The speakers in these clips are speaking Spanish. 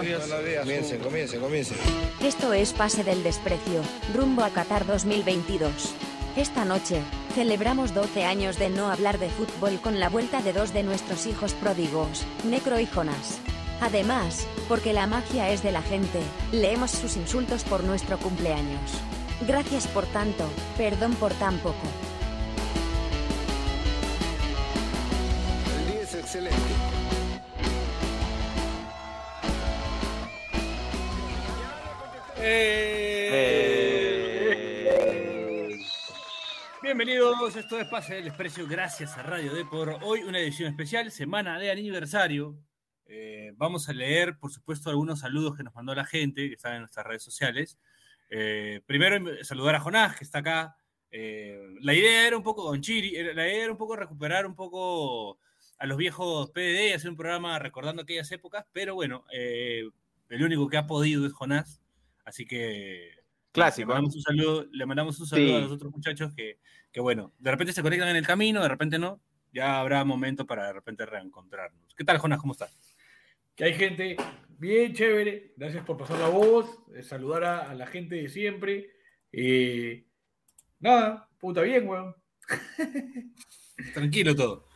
Comience, comience, comience. Esto es Pase del Desprecio, rumbo a Qatar 2022. Esta noche, celebramos 12 años de no hablar de fútbol con la vuelta de dos de nuestros hijos pródigos, Necro y Jonas. Además, porque la magia es de la gente, leemos sus insultos por nuestro cumpleaños. Gracias por tanto, perdón por tan poco. Eh. Bienvenidos, esto es Pase del Desprecio, gracias a Radio D por hoy una edición especial, semana de aniversario. Eh, vamos a leer, por supuesto, algunos saludos que nos mandó la gente que están en nuestras redes sociales. Eh, primero, saludar a Jonás, que está acá. Eh, la idea era un poco, Don Chiri, la idea era un poco recuperar un poco a los viejos PDD y hacer un programa recordando aquellas épocas, pero bueno, eh, el único que ha podido es Jonás, así que Clásico, le ¿eh? mandamos un saludo, le mandamos un saludo Sí. a los otros muchachos que, que, bueno, de repente se conectan en el camino, de repente no, ya habrá momento para de repente reencontrarnos. ¿Qué tal, Jonás? ¿Cómo estás? que hay gente bien chévere. Gracias por pasar la voz, eh, saludar a, a la gente de siempre. Eh, nada, puta bien, weón. Tranquilo todo.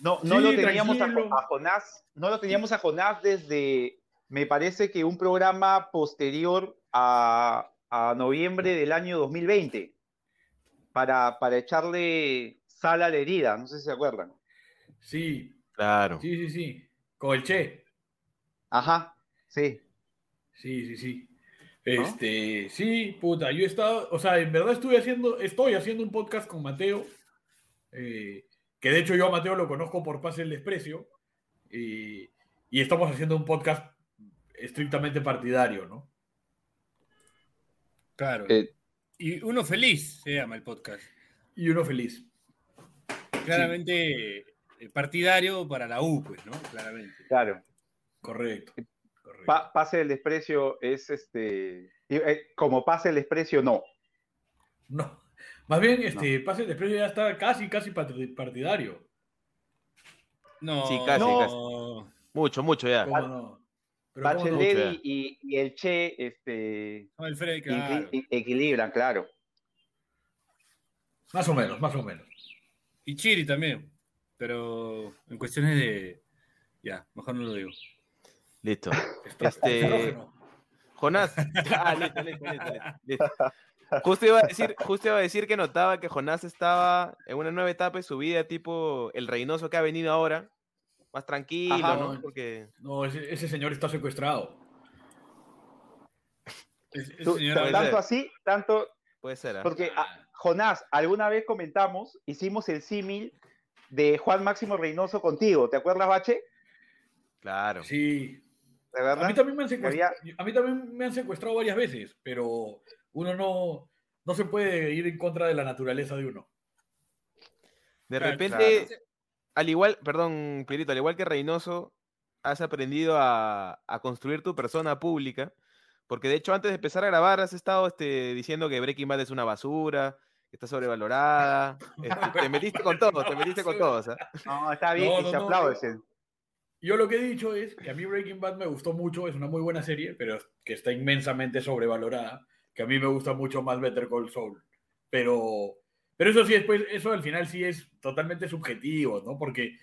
No, no Sí, lo teníamos a, a Jonás, no lo teníamos a Jonás desde, me parece que un programa posterior a, a noviembre del año 2020, para, para echarle sal a la herida, no sé si se acuerdan. Sí, Claro. sí, sí, sí. Con el Che. Ajá, sí. Sí, sí, sí. Este, sí, puta, yo he estado, o sea, en verdad estuve haciendo, estoy haciendo un podcast con Mateo, eh, que de hecho yo a Mateo lo conozco por Pase el Desprecio, y, y estamos haciendo un podcast estrictamente partidario, ¿no? Claro. Eh, y uno feliz se llama el podcast. Y uno feliz. Claramente eh, partidario para la U, pues, ¿no? Claramente. claro. Correcto. correcto. Pa- pase el desprecio es este, eh, como pase el desprecio, no. No. Más bien, este, Pase el Desprecio ya está casi, casi partidario. No, Sí, casi, no. Mucho, mucho ya. ¿Cómo no? Pero ¿cómo no? Bachelet y, y- y el Che, este, No, el claro. equi- equilibran, claro. Más o menos, más o menos. Y Chiri también. Pero en cuestiones de. Ya, mejor no lo digo. Listo. Este-. Jonás. Ah, listo, listo, listo, listo. Justo iba, a decir, justo iba a decir que notaba que Jonás estaba en una nueva etapa de su vida, tipo el Reynoso que ha venido ahora. Más tranquilo, Ajá. ¿no? Porque. No, ese, ese señor está secuestrado. Es- Tú- tanto ser. así, tanto, Puede ser. ¿ah? porque ah, Jonás, alguna vez comentamos, hicimos el símil de Juan Máximo Reynoso contigo, ¿te acuerdas, Bache? Claro. Sí. ¿De A verdad? mí también me han secuestrado, Había- a mí también me han secuestrado varias veces, pero uno no, no se puede ir en contra de la naturaleza de uno. De Claro, repente, claro. Al igual, perdón, Pierito, al igual que Reynoso, has aprendido a, a construir tu persona pública. Porque de hecho, antes de empezar a grabar, has estado este, diciendo que Breaking Bad es una basura, que está sobrevalorada. este, te metiste con todos, te metiste con todos. No, está bien, No, y se no, aplaude. yo- se- Yo lo que he dicho es que a mí Breaking Bad me gustó mucho, es una muy buena serie, pero que está inmensamente sobrevalorada, que a mí me gusta mucho más Better Call Saul. Pero, pero eso sí, después, eso al final sí es totalmente subjetivo, ¿no? Porque eh,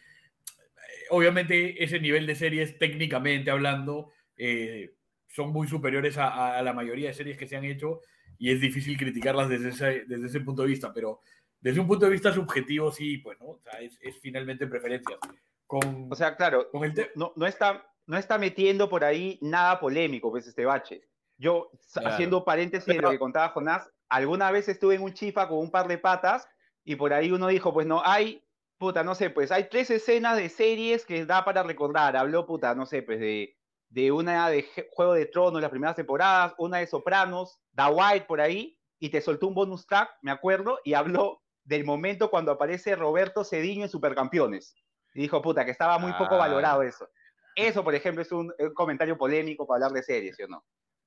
obviamente ese nivel de series, técnicamente hablando, eh, son muy superiores a, a- a la mayoría de series que se han hecho y es difícil criticarlas desde ese, desde ese punto de vista, pero desde un punto de vista subjetivo sí, pues, ¿no? O sea, es, es finalmente preferencias. Con, O sea, claro, con el no, no, está, no está metiendo por ahí nada polémico, pues, este bache. Yo, Claro. haciendo paréntesis de Pero- lo que contaba Jonás, alguna vez estuve en un chifa con un par de patas y por ahí uno dijo, pues no, hay, puta, no sé, pues hay tres escenas de series que da para recordar. Habló, puta, no sé, pues de, de una de Juego de Tronos, las primeras temporadas, una de Sopranos, Da White por ahí, y te soltó un bonus track, me acuerdo, y habló del momento cuando aparece Roberto Cediño en Supercampeones. Y dijo, puta, que estaba muy poco Ah. valorado eso. Eso, por ejemplo, es un, un comentario polémico para hablar de series, ¿sí o no?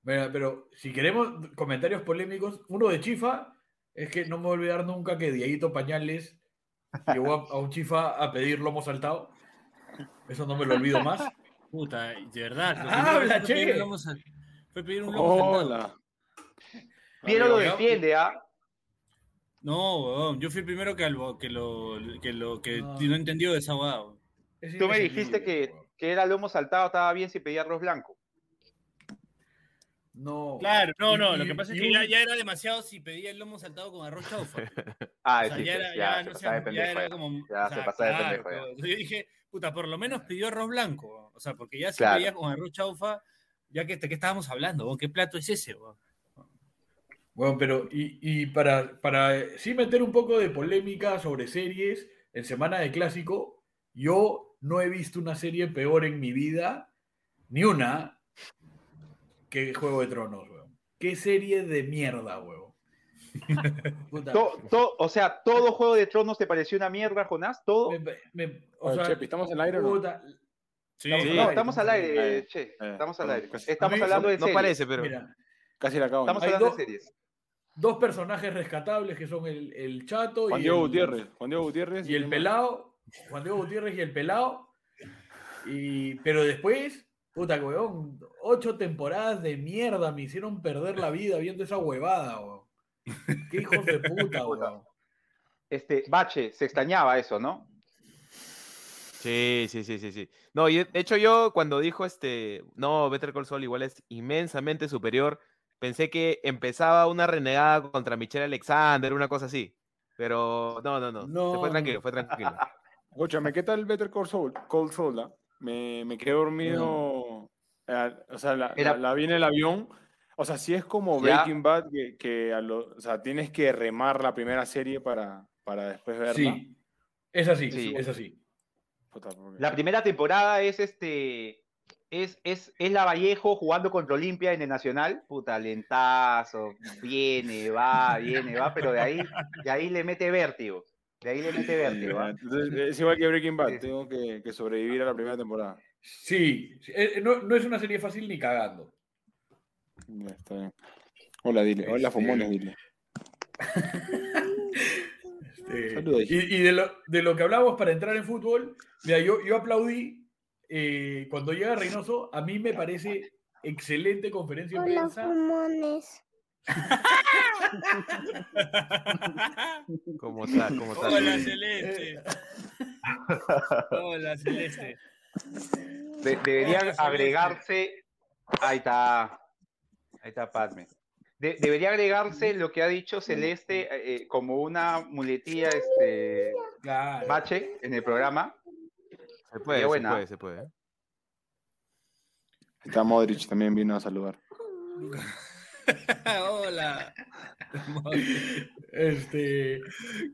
Mira, pero si queremos comentarios polémicos, uno de Chifa es que no me voy a olvidar nunca que Dieguito Pañales llegó a, a un Chifa a pedir lomo saltado. Eso no me lo olvido más. Puta, de verdad. Habla, pedir che. un lomo sal- Fue pedir un lomo saltado. Hola. Piero lo defiende, ¿ah? No, weón, yo fui el primero que, albo- que lo que lo que No. no entendió de esa weón. Tú me dijiste que, que era lomo saltado, estaba bien si pedía arroz blanco. No. Claro, no, no, Y- lo que pasa es que un- ya, ya era demasiado si pedía el lomo saltado con arroz chaufa. Ah, O sea, sí, ya era, ya, ya, se no de sé, ya era como. Ya o se sea, pasaba de pendejo, ya. Yo dije, puta, por lo menos pidió arroz blanco. O sea, porque ya si Claro. pedía con arroz chaufa, ya que qué estábamos hablando? ¿qué plato es ese? Bueno, pero y, y para, para eh, sí meter un poco de polémica sobre series en Semana de Clásico, yo no he visto una serie peor en mi vida, ni una, que Juego de Tronos, weón. ¿Qué serie de mierda, weón? Puta, To- to- o sea, ¿todo Juego de Tronos te pareció una mierda, Jonás? ¿Todo? me- me- o Oye, sea, Chepi, ¿estamos en el aire o no? puta, Sí, Estamos Sí. No, aire, estamos al aire, aire. che. Eh, Estamos al aire. casi- Estamos hablando de No series. parece, pero. mira, Casi la acabo. Estamos hablando dos- de series. dos personajes rescatables que son el, el Chato Juan y Diego el, Gutiérrez. Juan Diego Gutiérrez. y el pelado, Juan Diego Gutiérrez y el pelado. Y, pero después, puta, weón, ocho temporadas de mierda me hicieron perder la vida viendo esa huevada, weón. Qué hijos de puta, weón. Este, Bache, se extrañaba eso, ¿no? Sí, sí, sí, sí, sí. No, y de hecho yo cuando dijo este, no, Better Call Saul igual es inmensamente superior, pensé que empezaba una renegada contra Michelle Alexander, una cosa así. Pero no, no, no. Se No, fue no. tranquilo, fue tranquilo. Escúchame, ¿qué tal Better Call Saul? Call Saul, ah? Me, me quedé dormido. eh, o sea, la, Era- la- la vi en el avión. O sea, sí es como Ya. Breaking Bad, que, que a lo- o sea, tienes que remar la primera serie para, para después verla. Sí, es así, Sí. es así. Puta, porque- La primera temporada es este. Es, es, es la Vallejo jugando contra Olimpia en el Nacional. Puta, lentazo. Viene, va, viene, va. Pero de ahí, de ahí le mete vértigo. De ahí le mete vértigo. ¿ah? Entonces, es igual que Breaking Bad, Sí. tengo que, que sobrevivir a la primera temporada. Sí, eh, no, no es una serie fácil ni cagando. Ya, está bien. Hola, dile. Hola, Este- Fumones, dile. Este, Saludos. y y de, lo, de lo que hablamos para entrar en fútbol, mira, yo, yo aplaudí eh, cuando llega Reynoso, a mí me parece excelente conferencia de Hola, prensa. fumones. ¿Cómo está? ¿Cómo está? Hola, Celeste. Hola, Celeste. De- debería Hola, agregarse. Ahí está. Ahí está Padme. De- debería agregarse lo que ha dicho Celeste eh, eh, como una muletilla este, Claro. Bache en el programa. Se puede, se puede, se puede. Está Modric, también vino a saludar. Hola. Este,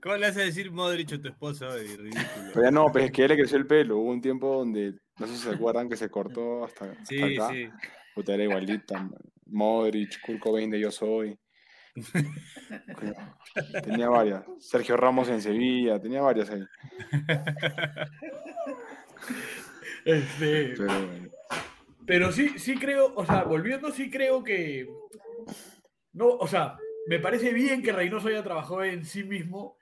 ¿Cómo le hace decir Modric a tu esposa? Ridículo. Pero ya no, pues es que ya le creció el pelo. Hubo un tiempo donde, no sé si se acuerdan, que se cortó hasta, hasta Sí, acá. sí. Puta, era igualita. Modric, Cobain de Yo Soy. Tenía varias. Sergio Ramos en Sevilla, tenía varias ahí. este, Pero bueno. pero sí, sí creo, o sea, volviendo, sí creo que. No, o sea, me parece bien que Reynoso haya trabajado en sí mismo,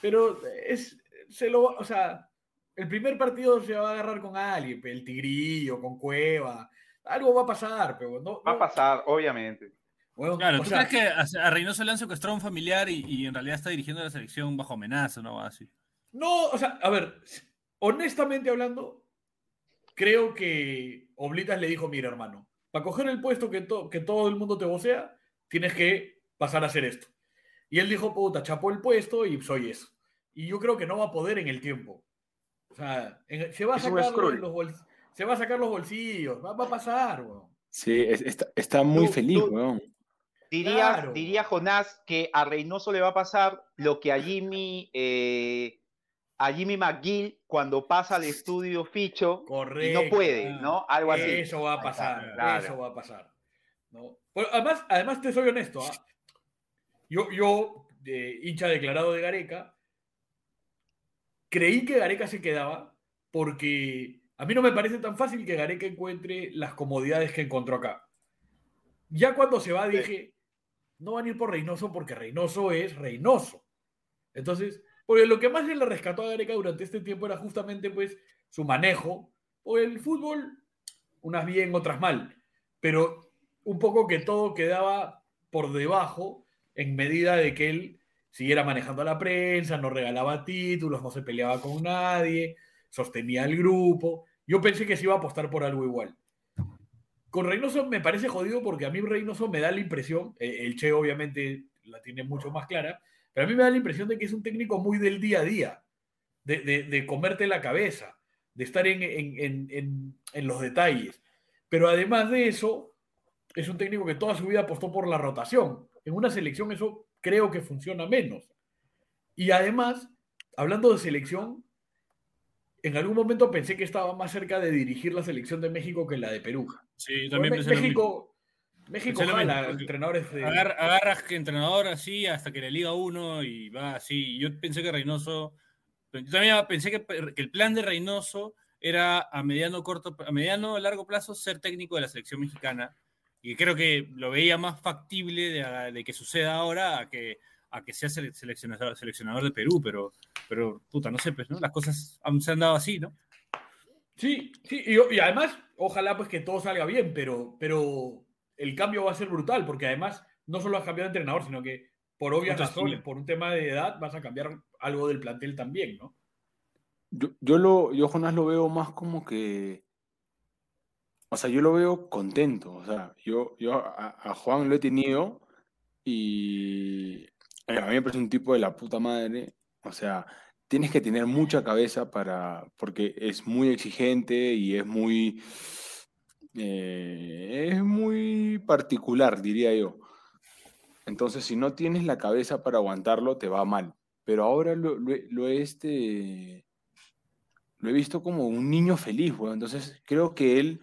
pero es. Se lo, va- o sea, el primer partido se va a agarrar con alguien, el Tigrillo, con Cueva. Algo va a pasar, pero no. Va a pasar, obviamente. bueno, Claro, ¿tú sea, crees que a a Reynoso le han secuestrado a un familiar y, y en realidad está dirigiendo la selección bajo amenaza, no? Así. No, o sea, a ver, honestamente hablando, creo que Oblitas le dijo, mira hermano, para coger el puesto que, to- que todo el mundo te vocea, tienes que pasar a hacer esto. Y él dijo, puta, chapó el puesto y soy eso. Y yo creo que no va a poder en el tiempo. O sea, en- se, va a sacar los, Skrull. los bols- se va a sacar los bolsillos, va, va a pasar, weón. Sí, es- está, está muy Tú- feliz, tú- weón. Diría, Claro. diría Jonás que a Reynoso le va a pasar lo que a Jimmy, eh, a Jimmy McGill cuando pasa al estudio Ficho y Correcto. no puede. ¿no? Algo así. Eso va a pasar, claro. eso va a pasar. ¿no? Bueno, además, además, te soy honesto. ¿ah? Yo, yo eh, hincha declarado de Gareca, creí que Gareca se quedaba porque a mí no me parece tan fácil que Gareca encuentre las comodidades que encontró acá. Ya cuando se va dije, no van a ir por Reynoso porque Reynoso es Reynoso. Entonces, porque lo que más le rescató a Gareca durante este tiempo era justamente pues su manejo. O el fútbol unas bien, otras mal, pero un poco que todo quedaba por debajo en medida de que él siguiera manejando a la prensa, no regalaba títulos, no se peleaba con nadie, sostenía el grupo. Yo pensé que se iba a apostar por algo igual. Con Reynoso me parece jodido porque a mí Reynoso me da la impresión, eh, el Che obviamente la tiene mucho más clara, pero a mí me da la impresión de que es un técnico muy del día a día, de, comerte la cabeza, de estar en, los detalles. Pero además de eso, es un técnico que toda su vida apostó por la rotación. En una selección eso creo que funciona menos. Y además, hablando de selección, en algún momento pensé que estaba más cerca de dirigir la selección de México que la de Perú. Sí, también pensé México, México jala entrenadores de... agarras que entrenador así hasta que le liga uno y va así. Yo pensé que Reynoso, yo también pensé que, el plan de Reynoso era a mediano corto, a mediano largo plazo ser técnico de la selección mexicana y creo que lo veía más factible de, que suceda ahora a que a que sea seleccionador, seleccionador de Perú, pero, pero puta, no sé, pues, ¿no? Las cosas se han dado así, ¿no? Sí, sí, y, además, ojalá pues que todo salga bien, pero, pero el cambio va a ser brutal, porque además no solo has cambiado de entrenador, sino que por obvias razones, por un tema de edad, vas a cambiar algo del plantel también, ¿no? Yo, yo, lo, yo Jonás lo veo más como que, o sea, yo lo veo contento, o sea, yo, yo a Juan lo he tenido y a mí me parece un tipo de la puta madre. O sea, tienes que tener mucha cabeza para. porque es muy exigente y es muy. Eh, es muy particular, diría yo. Entonces, si no tienes la cabeza para aguantarlo, te va mal. Pero ahora lo, lo, este, lo he visto como un niño feliz, bueno. Entonces, creo que él,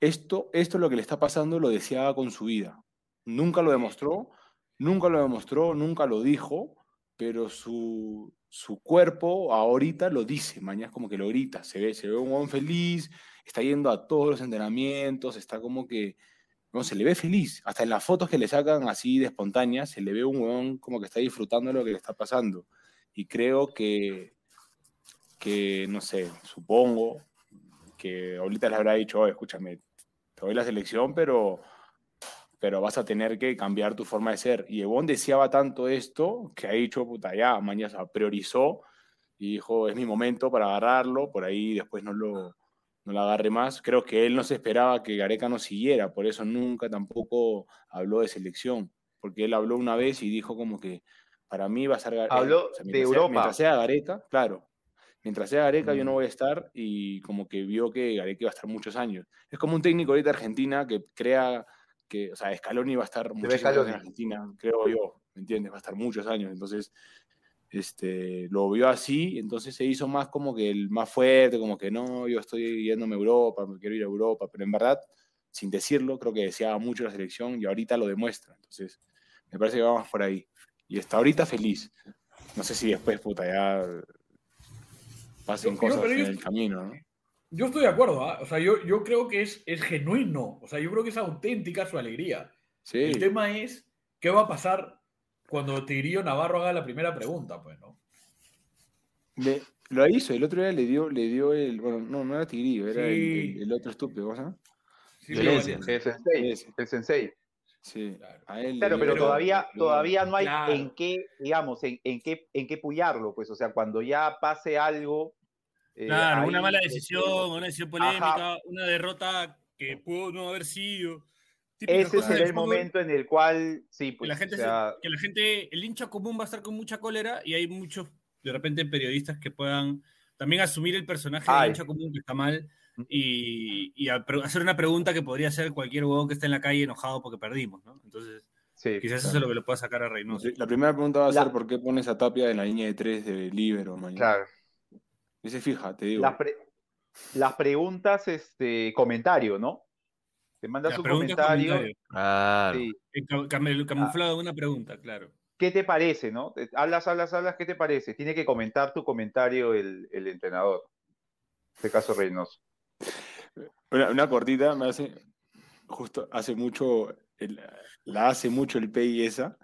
esto, esto lo que le está pasando, lo deseaba con su vida. Nunca lo demostró, Nunca lo demostró, nunca lo dijo, pero su, su cuerpo ahorita lo dice, mañana es como que lo grita, se ve, se ve un hombre feliz, está yendo a todos los entrenamientos, está como que, no, se le ve feliz, hasta en las fotos que le sacan así de espontánea, se le ve un huevón como que está disfrutando de lo que le está pasando. Y creo que, que no sé, supongo que ahorita le habrá dicho, escúchame, te doy la selección, pero pero vas a tener que cambiar tu forma de ser. Y Ebon deseaba tanto esto que ha dicho, puta, ya, mañana priorizó y dijo, es mi momento para agarrarlo, por ahí después no lo, no lo agarre más. Creo que él no se esperaba que Gareca no siguiera, por eso nunca tampoco habló de selección, porque él habló una vez y dijo como que para mí va a ser Gareca. Habló de Europa. mientras sea Gareca, claro, mientras sea Gareca yo no mm. voy a estar y como que vio que Gareca iba a estar muchos años. Es como un técnico ahorita Argentina que crea que, o sea, Scaloni va a estar muchos años en Argentina, creo yo, ¿me entiendes? Va a estar muchos años, entonces este, lo vio así, entonces se hizo más como que el más fuerte, como que no, yo estoy yéndome a Europa, me quiero ir a Europa, pero en verdad, sin decirlo, creo que deseaba mucho la selección y ahorita lo demuestra, entonces me parece que vamos por ahí. Y está ahorita feliz. No sé si después, puta, ya pasen cosas en el camino, ¿no? Yo estoy de acuerdo, ¿ah? o sea, yo, yo creo que es, es genuino, o sea, yo creo que es auténtica su alegría. Sí. El tema es, ¿qué va a pasar cuando Tigrillo Navarro haga la primera pregunta, pues, ¿no? lo hizo, el otro día le dio, le dio el, bueno, no, no era Tigrillo, era el, otro estúpido, ¿cómo se llama? Sí, el, sensei, el sensei. Sí, claro, pero, todavía, todavía no hay en qué, digamos, en, en, qué, en qué puyarlo, pues, o sea, cuando ya pase algo, eh, claro, una mala decisión, una decisión polémica, una derrota que pudo no haber sido. Ese será el momento en el cual, sí, pues. Que la, gente que la gente, el hincha común va a estar con mucha cólera y hay muchos, de repente, periodistas que puedan también asumir el personaje del hincha común que está mal y, y hacer una pregunta que podría ser cualquier huevón que esté en la calle enojado porque perdimos, ¿no? Entonces, quizás eso es lo que le pueda sacar a Reynoso. La primera pregunta va a ser: ¿por qué pones a Tapia en la línea de tres de Libero mañana? Claro. Dice, fija, te digo. Las, preguntas, este, comentario, ¿no? Te manda su comentario. Claro. camuflado una pregunta, claro. ¿Qué te parece, no? Hablas, hablas, hablas, ¿qué te parece? Tiene que comentar tu comentario el, entrenador. En este caso, Reynoso. Una, cortita, me hace, justo hace mucho, la hace mucho el PI esa,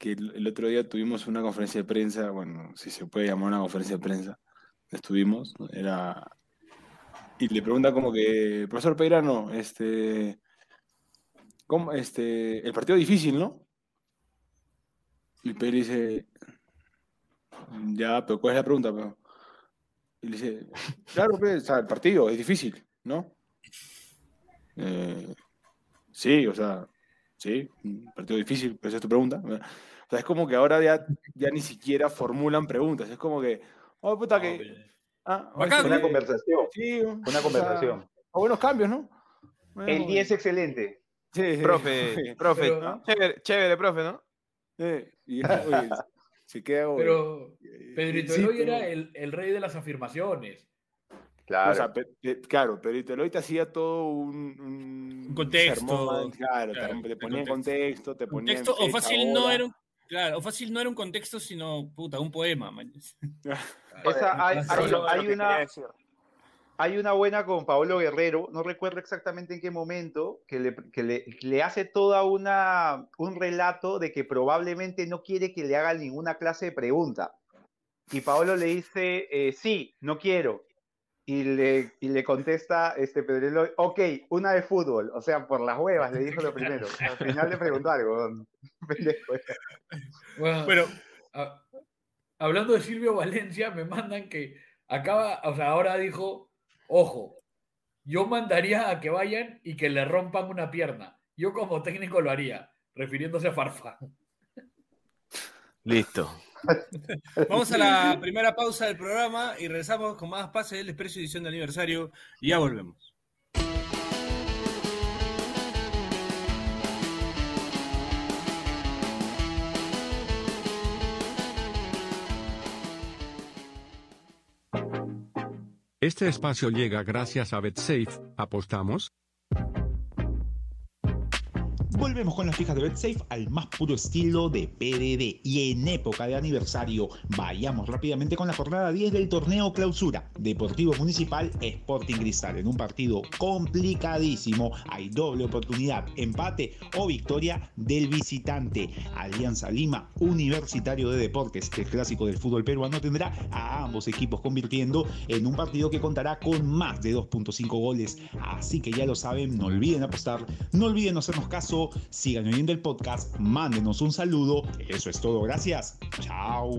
que el, el, otro día tuvimos una conferencia de prensa, bueno, si se puede llamar una conferencia de prensa, estuvimos, era... y le pregunta como que, profesor Peirano, este, ¿cómo, este, el partido difícil, ¿no? Y Peire dice, ya, pero ¿cuál es la pregunta? Pero? Y le dice, claro, pues, o sea, el partido es difícil, ¿no? Eh, sí, o sea, sí, partido difícil, pero esa es tu pregunta. O sea, es como que ahora ya, ya ni siquiera formulan preguntas, es como que, oh, puta, que... Ah, Bacán, Una conversación. Sí, Una o sea, conversación. o buenos cambios, ¿no? El Bueno, 10 excelente. sí, sí. Profe, profe, Pero- chévere, chévere, profe, ¿no? Sí, y oye, se queda como- Pero eh, Pedrito Eloy era el, el rey de las afirmaciones. Claro. O sea, pe- pe- claro, Pedrito Eloy te hacía todo un, un, Un contexto, sermón, claro, te- claro, te, de ponía en contexto. contexto, te ponía en Contexto, o fecha, fácil no era un, claro, o fácil no era un contexto, sino puta, un poema, man. Esa, hay, hay- Solo hay una, hay una buena con Paolo Guerrero, no recuerdo exactamente en qué momento, que le, que le, le hace toda una un relato de que probablemente no quiere que le haga ninguna clase de pregunta. Y Paolo le dice, eh, sí, no quiero. Y le, y le contesta este Pedro Eloy, ok, una de fútbol. O sea, por las huevas, le dijo lo primero. Al final le preguntó algo. Pendejo. Bueno, Pero, a- hablando de Silvio Valencia, me mandan que acaba, o sea, ahora dijo, ojo, yo mandaría a que vayan y que le rompan una pierna. Yo como técnico lo haría, refiriéndose a Farfán. Listo. vamos a la primera pausa del programa y regresamos con más pases del desprecio edición de aniversario y ya volvemos. Este espacio llega gracias a BetSafe. ¿Apostamos? Volvemos con las fijas de BetSafe al más puro estilo de PDD. Y en época de aniversario, vayamos rápidamente con la jornada 10 del torneo clausura. Deportivo Municipal Sporting Cristal. En un partido complicadísimo, hay doble oportunidad, empate o victoria del visitante. Alianza Lima, Universitario de Deportes, el clásico del fútbol peruano, tendrá a ambos equipos convirtiendo en un partido que contará con más de 2.5 goles. Así que ya lo saben, no olviden apostar, no olviden hacernos caso, sigan oyendo el podcast, mándenos un saludo. Eso es todo, gracias. Chao.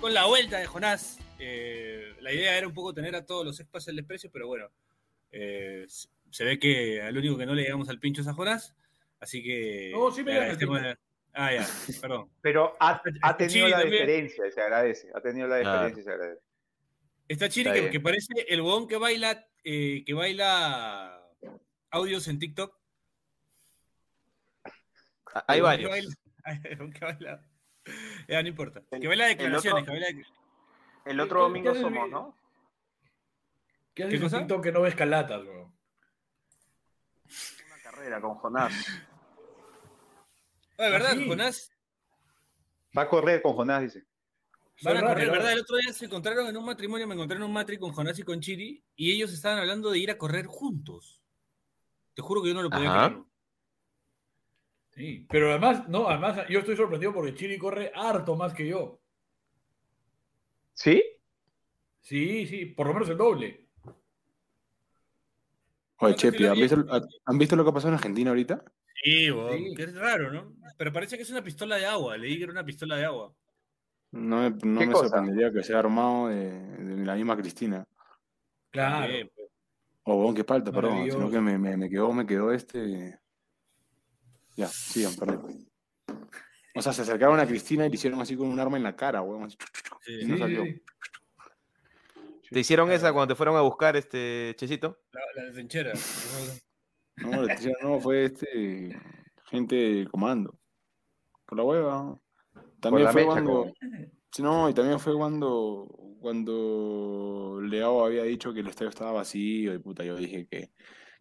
Con la vuelta de Jonás. La idea era un poco tener a todos los espacios del desprecio, pero bueno, eh, se- ve que al único que no le llegamos al pincho es a Jonás. Así que. No, sí me al. Ah, ya, perdón. Pero ha, ha tenido la también. diferencia, y se agradece. Ha tenido la diferencia y se agradece. Está Chiri Está que, parece el huevón que baila, eh, que baila audios en TikTok. Ah, Hay que varios. baila- que baila- Ya, no importa. Que baila declaraciones, otro- que baila- El otro ¿Qué- domingo qué somos, ¿no? ¿Qué ¿Qué haces en? TikTok que no ves calatas, weón? Una carrera con Jonás. De verdad, ¿Ah, sí? Jonás Va a correr con Jonás, dice. Van a correr, ¿verdad? El otro día se encontraron en un matrimonio, me encontré en un matri con Jonás y con Chiri, y ellos estaban hablando de ir a correr juntos. Te juro que yo no lo podía Ajá. creer. Sí, pero además, no, además yo estoy sorprendido porque Chiri corre harto más que yo. ¿Sí? Sí, sí, por lo menos el doble. Oye, ¿Cuántos Chepi, ¿han visto, kilos ¿han visto lo que ha pasado en Argentina ahorita? Sí, Sí. que es raro, ¿no? Pero parece que es una pistola de agua. Leí que era una pistola de agua. No me, no ¿Qué me cosa? sorprendería que sea armado de, de la misma Cristina. Claro. Bien, pues. O bueno, qué falta, perdón. Sino que me, me, me quedó, me quedó este. Ya, sigan, perdón. O sea, se acercaron a Cristina y le hicieron así con un arma en la cara, weón. Sí, y no salió. sí, ¿Te hicieron esa cuando te fueron a buscar este Chesito? La, la trinchera. No, le hicieron- no, fue este. Gente de comando. Por la hueva. También la fue mecha, cuando. Sí, No, y también fue cuando. Cuando Leao había dicho que el estadio estaba vacío y puta, yo dije que,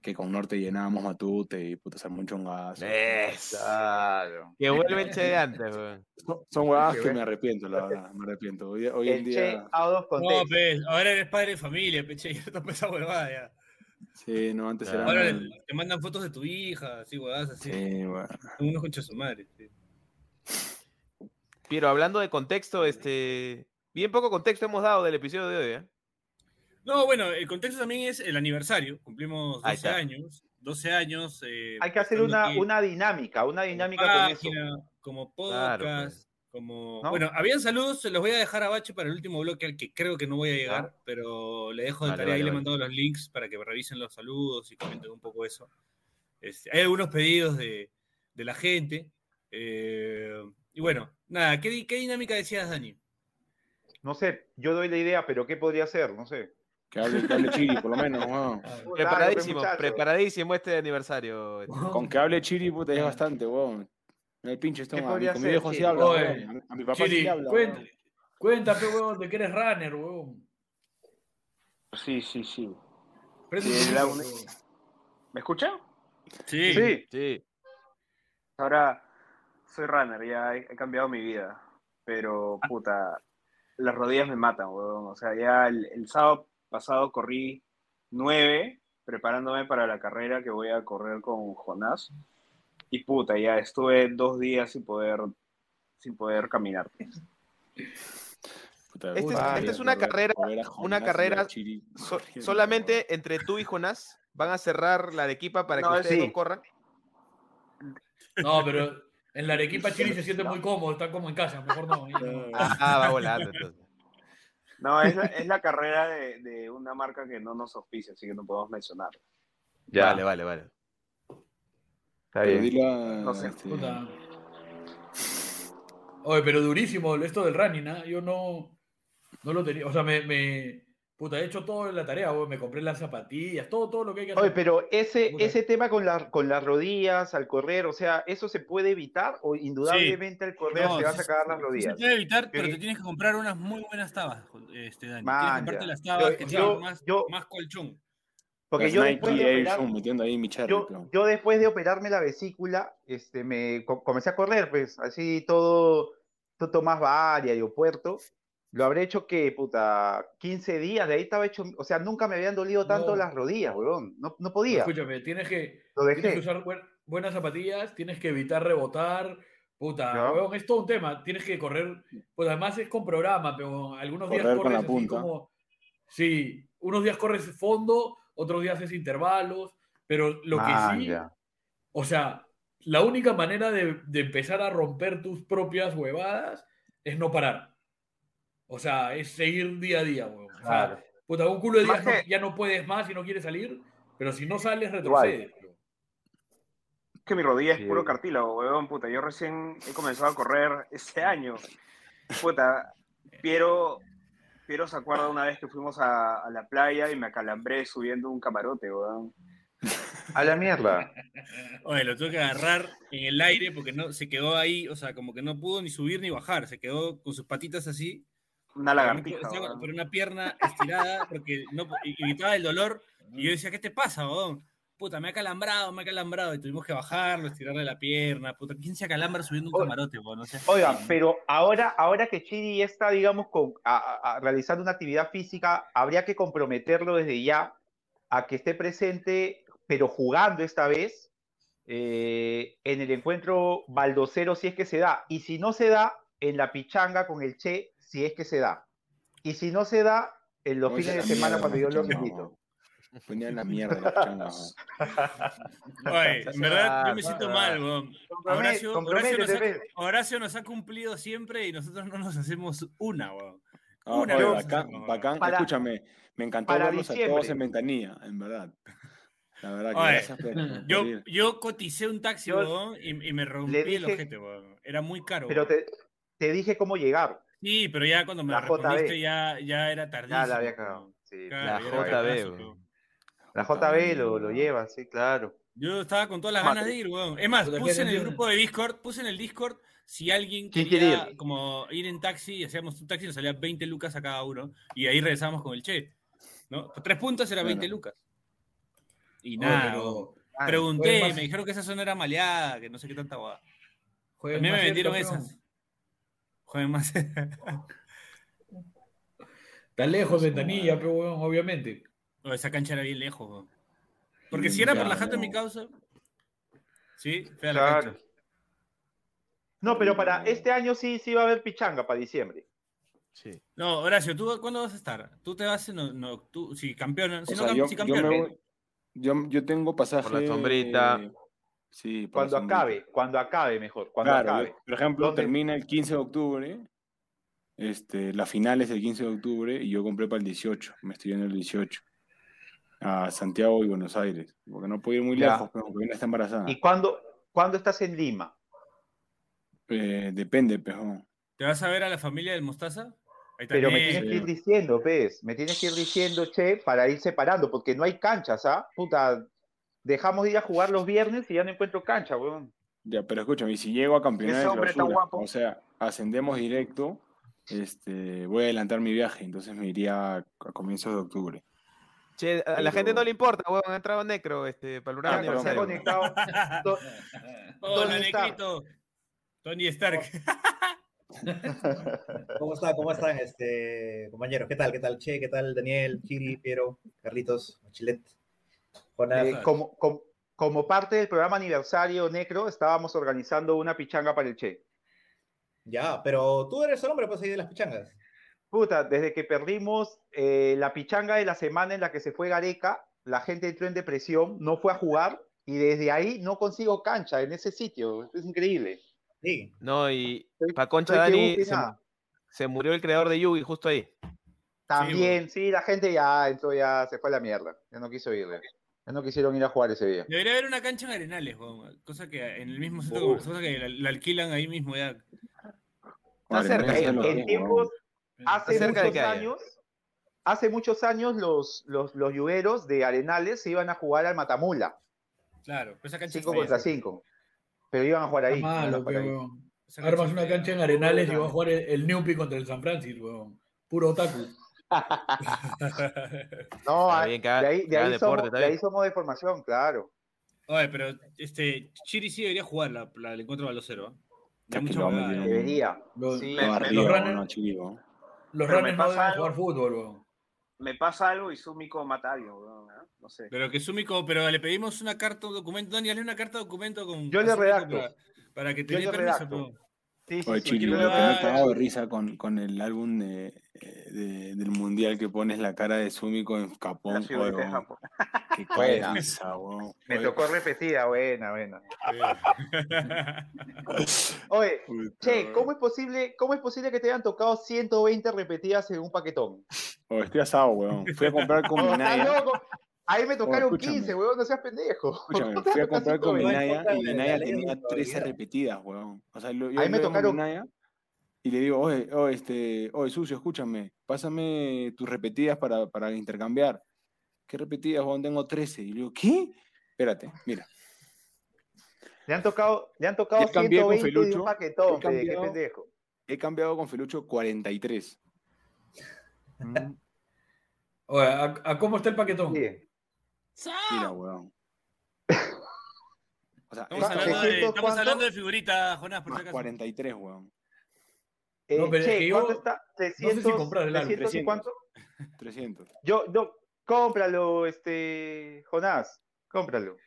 que con Norte llenábamos Matute y puta, se armó un chongazo. Eso. Claro. Que vuelve el Che de antes, weón. Son, son huevadas que me arrepiento, la verdad, me arrepiento. Hoy, hoy en día, No, context. pues, ahora eres padre de familia, peche, ya te esa huevada ya. sí, no, antes era... Ahora te mandan fotos de tu hija, así, huevadas así. Sí, bueno. Unos conchas su madre. sí. Pero hablando de contexto, este. Bien poco contexto hemos dado del episodio de hoy, ¿eh? No, bueno, el contexto también es el aniversario. Cumplimos Ahí 12 está. años. 12 años. eh, Hay que hacer una, aquí una dinámica, una como dinámica con eso. página, Como Claro, podcast, pues. como... ¿No? Bueno, habían saludos, se los voy a dejar a Bache para el último bloque al que creo que no voy a llegar, pero le dejo de Vale, tarea y le he vale. mandado los links para que revisen los saludos y comenten un poco eso. Este, hay algunos pedidos de, de la gente. eh, y bueno, nada, ¿qué, di- qué dinámica decías, Dani? No sé, yo doy la idea, pero ¿qué podría ser? No sé. Que hable, que hable Chiri, por lo menos, weón. Preparadísimo, muchacho. preparadísimo este aniversario. este. Con que hable Chiri, puta, ya es bastante, weón. El pinche está ¿Qué a mi, podría con mi viejo así Chiri? habla, weón. A, mi papá sí Chiri, le habla. cuenta, weón. cuéntate, weón, de que eres runner, weón. Sí, sí, sí. Sí. ¿Me escuchan? Sí. Sí, Sí. Ahora soy runner, ya he, he cambiado mi vida. Pero, puta, las rodillas me matan, weón. O sea, ya el, el sábado pasado corrí nueve, preparándome para la carrera que voy a correr con Jonás. Y puta, ya estuve dos días sin poder, sin poder caminar. Puta, Este es- esta es una carrera- una carrera Chiri So- corriendo, solamente entre tú y Jonás van a cerrar la Arequipa para No, que ustedes sí. no corran. No, pero en la Arequipa Chiri se siente muy cómodo, está como en casa, mejor no. Ah, va volando entonces. No, es la, es la carrera de, de una marca que no nos auspicia, así que no podemos mencionar. ya. Vale, vale, vale. Está bien. No sé, este, Puta. Oye, pero durísimo esto del running, ¿ah? Yo no, no lo tenía. O sea, me, me. Puta, he hecho todo en la tarea. Me compré las zapatillas, todo, todo lo que hay que hacer. Oye, pero ese, Puta. ese tema con, la, con las rodillas al correr, o sea, ¿eso se puede evitar o indudablemente al correr No, te vas sí, a cagar las Sí rodillas? Se puede evitar, pero Sí. te tienes que comprar unas muy buenas tabas, este, Dani. Man, tienes que comprarte ya. las tabas Yo- que yo- más, yo- más colchón. Porque yo después, de operar- Zoom metiendo ahí mi cherry, yo, pero- yo después de operarme la vesícula, este, me co- comencé a correr, pues, así todo, todo más varia, aeropuerto. Lo habré hecho que, puta, 15 días, de ahí estaba hecho, o sea, nunca me habían dolido tanto No. las rodillas, weón. No, no podía, Escúchame, tienes que, lo tienes que usar buen- buenas zapatillas, tienes que evitar rebotar. Puta, Ya. weón, es todo un tema. Tienes que correr. Pues además es con programa, pero algunos días Correr con corres así punta. como. Sí, unos días corres fondo, otros días es intervalos. Pero lo que Man, sí, ya. o sea, la única manera de, de empezar a romper tus propias huevadas es no parar. O sea, es seguir día a día, weón. O sea, Claro. puta, un culo de días no- ya no puedes más y no quieres salir, pero si no sales, retrocedes. Es que mi rodilla Sí. es puro cartílago, weón, puta. Yo recién he comenzado a correr este año. Puta, Piero, Piero se acuerda una vez que fuimos a, a la playa y me acalambré subiendo un camarote, weón. A la mierda. Oye, lo tuve que agarrar en el aire porque no se quedó ahí, o sea, como que no pudo ni subir ni bajar, se quedó con sus patitas así, Una lagartija, por una pierna estirada porque no evitaba el dolor y yo decía, ¿qué te pasa, weón? Puta, me ha calambrado, me ha calambrado y tuvimos que bajarlo, estirarle la pierna, puta, ¿quién se acalambra subiendo un camarote? No sé. Oiga, pero ahora, ahora que Chiri ya está, digamos, con, a- realizando una actividad física, habría que comprometerlo desde ya a que esté presente, pero jugando esta vez, eh, en el encuentro baldocero si es que se da. Y si no se da, en la pichanga con el Che, si es que se da. Y si no se da, en los Oye, fines de semana mierda, cuando yo los invito. weón. Ponía en la mierda la pichanga, weón. Oye, en verdad, yo me Ah, siento ah. mal, weón. Horacio, Horacio, nos ha, Horacio nos ha cumplido siempre y nosotros no nos hacemos una, weón. Ah, Una oye, vez bacán, bacán. Para- Escúchame, me encantó verlos a diciembre. todos en ventanilla, en verdad. La verdad que Oye, gracias por, Yo, yo coticé un taxi, Yo weón, y, y me rompí el dije- ojete, weón. Era muy caro. Pero weón. te, te dije cómo llegar. Sí, pero ya cuando me La respondiste ya, ya era tardísimo. Ya la había cagado. weón. Sí, Claro, La JB, weón. La JB lo, lo lleva, sí, claro. Yo estaba con todas las ganas de ir, weón. Es más, Puta, ¿qué puse en el grupo de Discord, puse en el Discord si alguien ¿Quién quería quiere ir? como ir en taxi, y hacíamos un taxi, nos salía 20 lucas a cada uno, y ahí regresamos con el che. ¿no? Tres puntos era 20 Bueno. lucas. Y nada. pero- Pregunté, me dijeron que esa zona era maleada, que no sé qué tanta guada. También me vendieron esas. Jueguen más. Está lejos de Tanilla, pero weón, obviamente. No, esa cancha era bien lejos, weón. Porque si era por la jato en mi causa. Sí, fea la Claro. cancha. No, pero para este año sí, sí va a haber pichanga para diciembre. Sí. No, Horacio, ¿tú cuándo vas a estar? Tú te vas en. No, no, tú, si campeón. Si O no, sea, cam- yo, si yo campeón. me voy- yo- yo tengo pasaje. Por la sombrita. Sí, Cuando acabe, cuando acabe mejor, cuando Claro, acabe. yo, por ejemplo, ¿Dónde? termina el 15 de octubre. Este, la final es el 15 de octubre y yo compré para el 18. Me estoy yendo el 18. A Santiago y Buenos Aires. Porque no puedo ir muy Ya. lejos, pero porque una está embarazada. ¿Y cuándo, cuándo estás en Lima? Eh, depende, pejón. ¿Te vas a ver a la familia del Mostaza? Ahí Pero me tienes que ir diciendo, ¿ves? Me tienes que ir diciendo, che, para ir separando, porque no hay canchas, ¿ah? Puta, dejamos de ir a jugar los viernes y ya no encuentro cancha, weón. Ya, pero escúchame, si llego a campeonar o sea, ascendemos directo, este, voy a adelantar mi viaje, entonces me iría a, a comienzos de octubre. Che, a la gente no le importa, weón, ha entrado Necro este, para el programa perdón, aniversario. conectado. Do- Hola. Negrito. Tony Stark. ¿Cómo está? ¿Cómo están, este, compañeros? ¿Qué tal? ¿Qué tal? Che, ¿qué tal? Daniel, Chiri, Piero, Carlitos, Machilet. Eh, como, como, como parte del programa aniversario Necro, estábamos organizando una pichanga para el Che. Ya, pero tú eres el hombre, pues, ahí de las pichangas. Puta, desde que perdimos eh, la pichanga de la semana en la que se fue Gareca, la gente entró en depresión, no fue a jugar y desde ahí no consigo cancha en ese sitio. Es increíble. Sí. No, y pa' concha Dani, se, murió el creador de Yugi justo ahí. También, sí, la gente ya entró, ya se fue a la mierda. Ya no quiso irle. Ya no quisieron ir a jugar ese día. Debería haber una cancha en Arenales, weón. Cosa que en el mismo centro, Uh. cosa que la, la alquilan ahí mismo ya. Está cerca, En, sí, en tiempos, hace cerca de muchos años, hace muchos años los, los, los yugueros de Arenales se iban a jugar al Matamula, Claro, pero esa cancha 5 es fea. contra 5. Pero iban a jugar ahí. Malo, iban a jugar pe, ahí. weón. Esa Armas una cancha en Arenales y va a jugar el, el Newpi contra el San Francisco, weón. Puro otaku. No, Está ahí- bien, haga- de ahí, de que haga ahí deporte, somos, de ahí bien. somos de formación, claro. Oye, pero este, Chiri sí debería jugar la, la- el encuentro balocero. ¿eh? Lo ¿eh? en- Debería. Los, Sí, Me- me- los runners- no, chiquillo. los runners no deben algo. jugar fútbol, weón. Me pasa algo y Sumiko mata a alguien, weón, ¿ah? No sé. Pero que Sumiko, pero le pedimos una carta o documento. Dani, hazle una carta o documento con. Yo le redacto. Para, para que te Yo dé le permiso. Sí, sí, Oye, sí, Chiri, yo lo le que me he cagado de risa con, con el álbum de, eh, de- del mundial que pones la cara de Sumiko en Japón. Qué risa, weón. Me Oye, tocó repetida, buena, buena. Oye, che. ¿cómo es posible, cómo es posible que te hayan tocado 120 repetidas en un paquetón? Oye, estoy asado, weón. Fui a comprar con Oh, mi ¿estás Naya. Ahí me tocaron escúchame. 15, weón, no seas pendejo. Escúchame, ¿Cómo te fui a comprar con mi 120? Naya importa y mi la Naya ley de tenía la 13 probabilidad. repetidas, weón. O sea, lo- yo Ahí me tocaron- Naya y le digo, oye, oye, este, oye, sucio, escúchame, pásame tus repetidas para, para intercambiar. ¿Qué repetidas, weón? Tengo 13. Y le digo, ¿qué? Espérate, mira. Le han tocado, le han tocado Ya cambié con 120 de un Felucho, paquetón, he pe, qué cambiado. pendejo. He cambiado con Felucho 43. Oye, ¿a, a cómo está el paquetón? Sí. Mira, weón. O sea, Estamos, esta hablando de, 600 estamos cuánto? hablando de figurita, Jonás, por si más acaso. 43, weón. Eh, No, pero es che, yo- ¿cuánto está? no sé si 300, comprar el álbum, 300 y 300. cuánto? 300. Yo, yo, cómpralo, este, Jonás, cómpralo.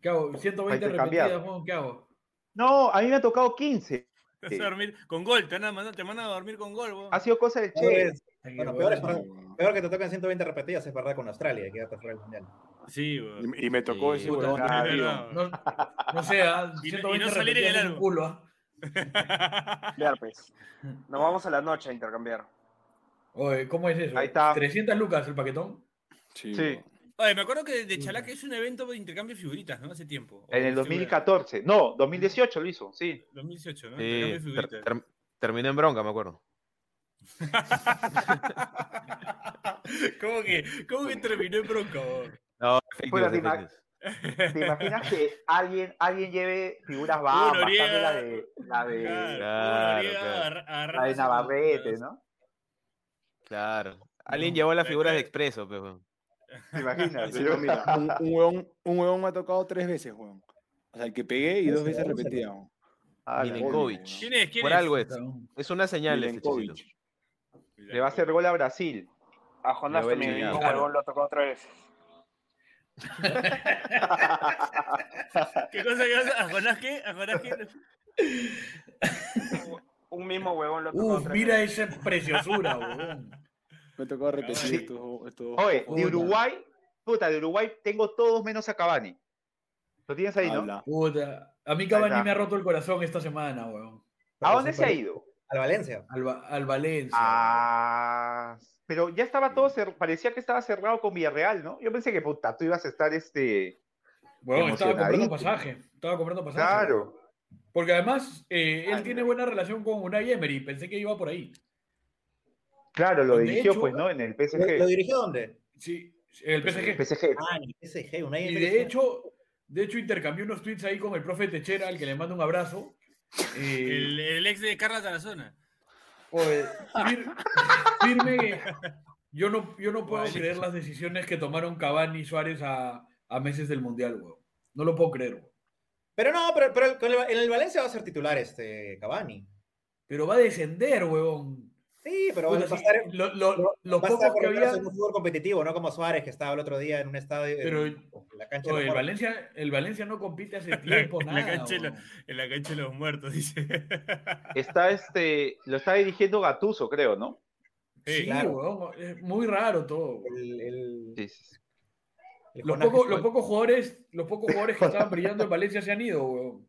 ¿Qué hago? 120 Hay que cambiar. repetidas, ¿qué hago? No, a mí me ha tocado 15. Te vas a dormir con gol, te van a mandar, te mandan a dormir con gol, weón. Ha sido cosa del Peor Che. bueno, peor, es, weón. peor que te toquen 120 repetidas es verdad con Australia, que quedaste fuera del mundial. Sí. Y, y me tocó Sí, ese puta, huevón verdad. No, no sé, ah, Y no- y 120 no salir en el álbum. culo, ah. Claro, pues. Nos vamos a la noche a intercambiar. Oye, ¿cómo es eso? Ahí está. 300 lucas el paquetón. Sí. Sí. Oye, me acuerdo que de Chalaca es un evento de intercambio de figuritas, ¿no? Hace tiempo. En el estoy- 2014. No, 2018 lo hizo, sí. 2018, ¿no? Sí, Intercambio de figuritas. ter- terminó en bronca, me acuerdo. ¿Cómo que, cómo que terminó en bronca, weón? No, fake Fuera news, de fake ma- news. ¿Te imaginas que alguien, alguien lleve figuras bastante la de, la de, Claro, la de Navarrete, ¿no? Claro. Alguien llevó las figuras de eh, expreso, pero. ¿Te imaginas? Sí, mira, un, un huevón, un huevón me ha tocado tres veces, huevón. O sea, el que pegué y dos veces repetía. Ah, Milenkovic. ¿Quién es? ¿Quién Por es? algo es. Es una señal ese. Le va a hacer gol a Brasil. A Jonás Lo también, mismo huevón lo tocó otra vez. ¿Qué cosa que hace? ¿A Jonás qué? ¿A Jonás qué? Un mismo huevón lo tocó Uf, mira vez. esa preciosura, weón. Me tocado repetir Sí. estos, estos Oye, de. Uruguay, puta, de Uruguay tengo todos menos a Cavani. Lo tienes ahí, ¿no? Habla. Puta. A mí Cavani me ha roto el corazón esta semana, weón. ¿A dónde se ha ido? Al Valencia. Al, Va- al Valencia. Ah, pero ya estaba todo cerrado, parecía que estaba cerrado con Villarreal, ¿no? Yo pensé que puta, tú ibas a estar este. weón, estaba comprando pasaje. Estaba comprando pasaje. Claro. Porque además, eh, él Ay, tiene buena relación con Unai Emery. Pensé que iba por ahí. Claro, lo dirigió, hecho, pues, ¿no? En el ¿Lo, PSG. lo dirigió dónde? Sí, el PSG. PSG. Ah, en el PSG. Una Y de hecho, de hecho intercambió unos tweets ahí con el profe Techera, al que le mando un abrazo. Eh, El, el ex de Carla Tarazona. Oye, fir- firme. Yo no, yo no puedo creer las decisiones que tomaron Cavani y Suárez a, a meses del Mundial, weón. No lo puedo creer, weón. Pero no, pero, pero en el Valencia va a ser titular este Cavani. Pero va a descender, weón. Sí, pero Puta, va a estar, lo, lo- lo- lo va a estar poco que había. un fútbol competitivo, no como Suárez que estaba el otro día en un estadio. Pero- en la cancha de Oye, el los muertos. Valencia, el Valencia no compite hace En tiempo, la nada. cancha de weón. En la cancha de los muertos, dice. Está este, lo está dirigiendo Gatuso, creo, ¿no? Sí, claro. weón, es muy raro todo. El, el- Sí, sí, sí. el Los, que los pocos jugadores, los pocos jugadores que estaban brillando en Valencia se han ido, weón.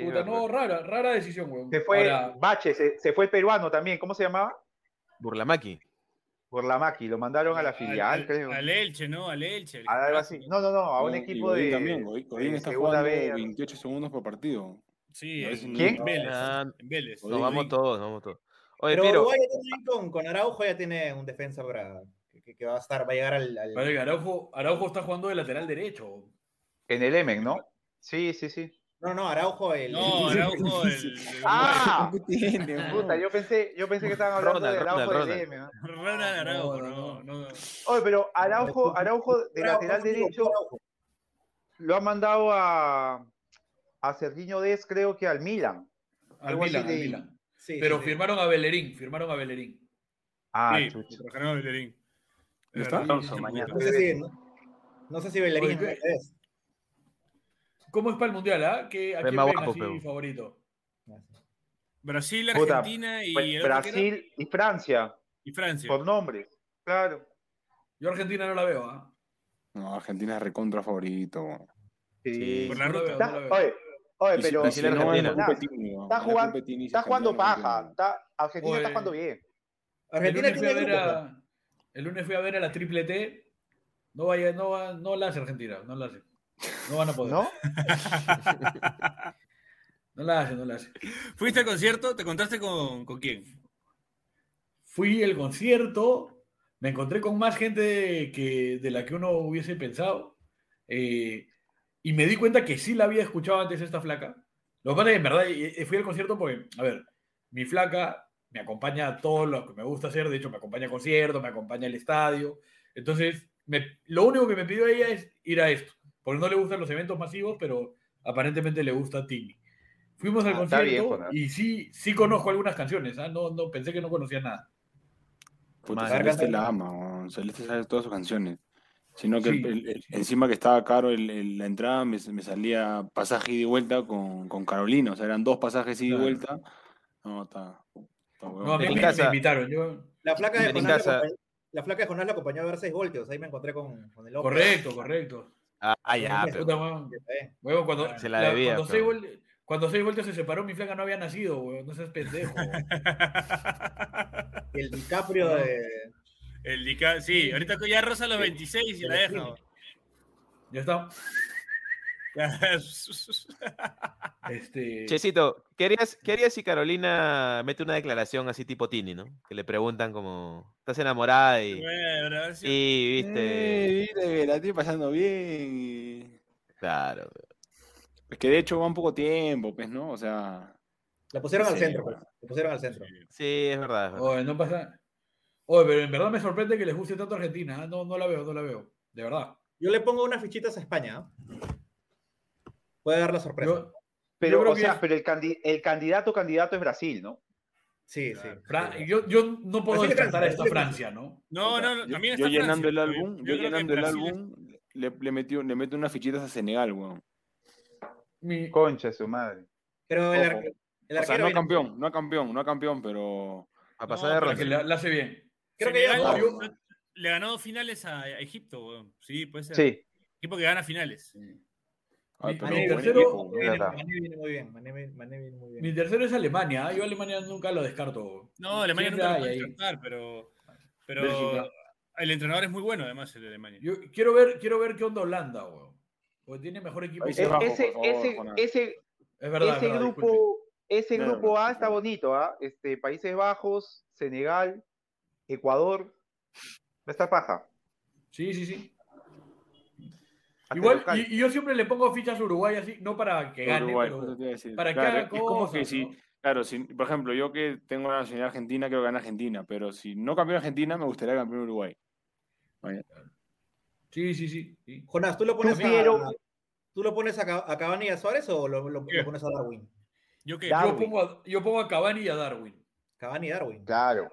Sí, Puta, no, rara, rara decisión, weón. Se fue Ahora, Bache, se, se fue el peruano también, ¿cómo se llamaba? Burlamaki. Burlamaki, lo mandaron a la filial, al, creo. Al Elche, ¿no? Al Elche. el A algo así. No, no, no, a un Y equipo de. también, Godín, Godín de está segunda jugando B. 28 segundos por partido. Sí, en, no- ¿Quién? en Vélez. Ah, En Vélez. Nos Godín. vamos todos, nos vamos todos. Oye, Pero Uruguay con, con Araujo ya tiene un defensa para, que, que va a estar, va a llegar al, al- Vale, Araujo, Araujo está jugando de lateral derecho. En el Emen, ¿no? Sí, sí, sí. No, no, Araujo el. No, Araujo, el, el- Ah, ¿Qué tiene, puta, yo pensé, yo pensé que estaban hablando Ronald, de Araujo Ronald, del Ronald. ¿no? Ronald Araujo, No, no, no, no. Oye, pero Araujo, Araujo de Araujo, lateral derecho Araujo. lo ha mandado a, a Sergiño Des, creo que al Milan. Al Milan, al leí. Milan. Sí, Pero sí, sí. firmaron a Bellerín, firmaron a Bellerín. Ah, Sí, trajeron a Bellerín. ¿Ya está? Alonso, mañana. No sé si, no, no sé si Bellerín Oye, es. ¿Cómo es para el Mundial, ah? ¿Qué- ¿A quién guapo, así pero- favorito? Brasil, Puta, Argentina y, ¿el otro? Brasil y Francia, y Francia. por nombres. Claro. Yo Argentina no la veo, ¿ah? No, Argentina es recontra favorito. weón. Sí. Por la No la ruta. veo, no Está- la veo. oye, oye, pero Brasil, no, Argentina. weón. Está jugando- está jugando Argentina no paja. Está, Argentina está jugando bien. El Argentina lunes, fui a tiene a, el lunes fui a ver a la triple T. No vaya, no, va- no la hace Argentina, no la hace. No van a poder. ¿No? No la hace, no la hace. ¿Fuiste al concierto? ¿Te contaste con, con quién? Fui al concierto, me encontré con más gente que, de la que uno hubiese pensado. eh, y me di cuenta que sí la había escuchado antes esta flaca. Lo que pasa es que en verdad eh, eh, fui al concierto porque, a ver, mi flaca me acompaña a todo lo que me gusta hacer. De hecho, me acompaña a conciertos, me acompaña al estadio. Entonces, me- lo único que me pidió ella es ir a esto. Porque no le gustan los eventos masivos, pero aparentemente le gusta a Timmy. Fuimos al Ah, bien, concierto y sí, sí conozco algunas canciones. ¿ah? No, no, pensé que no conocía nada. Puta, Madre. Celeste la ama, weón. Celeste sabe todas sus canciones. Sino que Sí. el- el- el- encima que estaba caro el- el- la entrada, me, me salía pasaje y vuelta con, con Carolina. O sea, eran dos pasajes ida y Claro. vuelta. No, está. No, a mí En me, casa. me invitaron. Yo, La flaca de Jonás la acompañó- la flaca de Jonás la acompañó a ver 6 voltios. Ahí me encontré con, con el hombre. correcto, correcto. Ah, ah, ya, pero Puta, weón. Weón, cuando, Se la la- debía, cuando, pero- seis vol- cuando seis vueltas se separó, mi flaca no había nacido, weón. No seas pendejo. el DiCaprio de. El Dica, sí, ahorita ya rosa los 26 y la deja. Ya está. Este, Chesito, ¿qué harías, qué harías si Carolina mete una declaración así tipo Tini, ¿no? Que le preguntan como, ¿estás enamorada? Y, Bueno, si- y viste, Eh, mire, la estoy pasando bien. y- claro. Es que de hecho va un poco tiempo, pues, ¿no? O sea. La pusieron al Sí, centro, bueno. pues. La pusieron al centro. Sí, es verdad. es verdad. oye, no pasa, Oye, pero en verdad me sorprende que les guste tanto Argentina. ¿eh? No, no la veo, no la veo. De verdad. Yo le pongo unas fichitas a España. ¿eh? Puede dar la sorpresa. Yo- Pero, creo o que sea, es- pero el, candi- el candidato candidato es Brasil, ¿no? Sí, sí. Fra- yo, yo no puedo descartar a Francia, ¿no? No, no, no, Yo, también yo está llenando Francia, el álbum, yo yo, llenando el es- álbum, le, le, metió, le meto unas fichitas a Senegal, weón. Mi- Concha de su madre. Pero el, Ojo. arque- el O sea, arquero no viene- campeón, no campeón, no campeón, pero A No, pasar de que la, la hace bien. Creo que ya yo- le ganó dos finales a, a Egipto, weón. Sí, puede ser. Sí. Equipo que gana finales. Ah, Mi- pero mi buen tercero- equipo, Mané weón. viene, verdad. Mané viene muy bien. Mané, viene- Mané viene muy bien. Mi tercero es Alemania. ¿eh? Yo Alemania nunca lo descarto. No, Alemania nunca lo ahí. descartar, pero, pero Bélgica. el entrenador es muy bueno, además, el de Alemania. Yo quiero ver, quiero ver qué onda Holanda, weón. Porque tiene mejor equipo. Que- Bajos, ese, favor, ese, ese, Es verdad. ese es verdad, disculpe. grupo, ese No, no, grupo A no. está bonito, ¿ah? Este, Países Bajos, Senegal, Ecuador. Va a estar paja. Sí, sí, sí. Igual, y, y yo siempre le pongo fichas a Uruguay así, no para que gane, Uruguay, pero para que haga es como que cosas, claro, si, por ejemplo, yo que tengo la nacionalidad argentina, creo que gana Argentina, pero si no campeón Argentina, me gustaría campeón Uruguay. Vaya. Sí, sí, sí. sí. Jonás, ¿tú lo pones, quiero- a, ¿tú lo pones a, a Cavani y a Suárez o lo, lo- ¿Qué? lo pones a Darwin? Yo que Yo pongo, a, yo pongo a Cavani y a Darwin. Cavani y Darwin. Claro.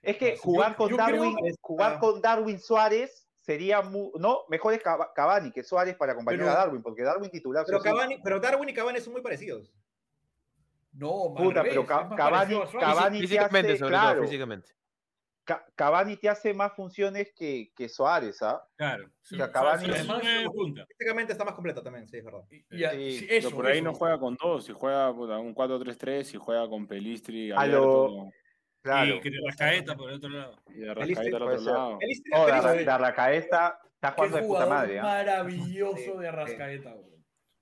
Es que Yo- jugar con yo Darwin, creo- jugar Ah. con Darwin Suárez sería mu- no, mejor es Cava- Cavani que Suárez para acompañar Pero- a Darwin, porque Darwin titular. Pero, sí sí. Cavani, pero Darwin y Cavani son muy parecidos. No, Puta, pero Cavani-. Cavani- te Físicamente, hace- sobre claro. todo, físicamente. Ca- Cavani te hace más funciones que, que Suárez, ¿ah? Claro. O sea, Cavani- es. Físicamente está más completo también, sí, es verdad. Y- y a- Sí, sí, pero eso, por ahí eso. no juega con dos, si juega puta, un 4-3-3, si juega con Pelistri, A Alberto, lo- Claro. Y que Rascaeta por el otro lado. y de Arrascaeta al puede otro lado. Oh, Darra- Darracaeta está jugando de puta madre, ¿ah? maravilloso de Arrascaeta.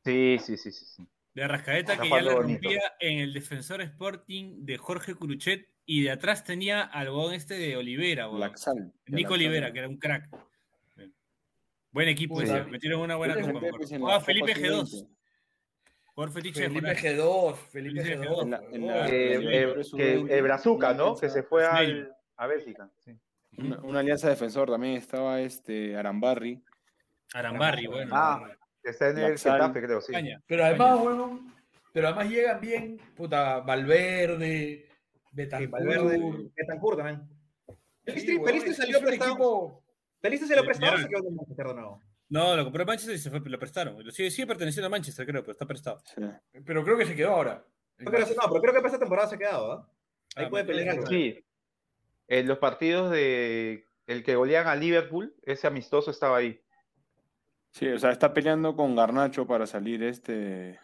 Sí, sí, sí, sí. sí. De Rascaeta Está que ya la bonito. rompía en el defensor Sporting de Jorge Curuchet y de atrás tenía al huevón este de Olivera. Laxal. Nico Olivera, que era un crack. Buen equipo Sí. ese, metieron una buena copa. la Felipe Copa G2. Sub-20. Por fetiche de Felipe Jonás. G2, Felipe Felipe G2. En la- en la- huevón. Eh, en la eh, Libertadores que Sub-20, el Brazuca, ¿no? Que se fue al, a Bélgica. sí. Una, una alianza defensor también estaba este Arambarri. Arambarri, bueno. Ah, que está en el. Getafe, creo, sí. España. Pero además, bueno, pero además llegan bien, puta, Valverde, Betancourt. Valverde, Betancourt también. Pelistri, Sí, Pelistri es- salió es un prestado. Pelistri se lo prestado o Villarreal. se quedó en el Manchester de nuevo. No, lo compró el Manchester y se fue, lo prestaron. Lo Sigue, sigue perteneciendo a Manchester, creo, pero está prestado. Sí. Pero creo que se quedó ahora. No, pero, no, pero creo que para esta temporada se ha quedado, ¿ah? Ahí Ah, puede pelear algo. Sí. En los partidos de el que golean a Liverpool, ese amistoso estaba ahí. Sí, o sea, está peleando con Garnacho para salir este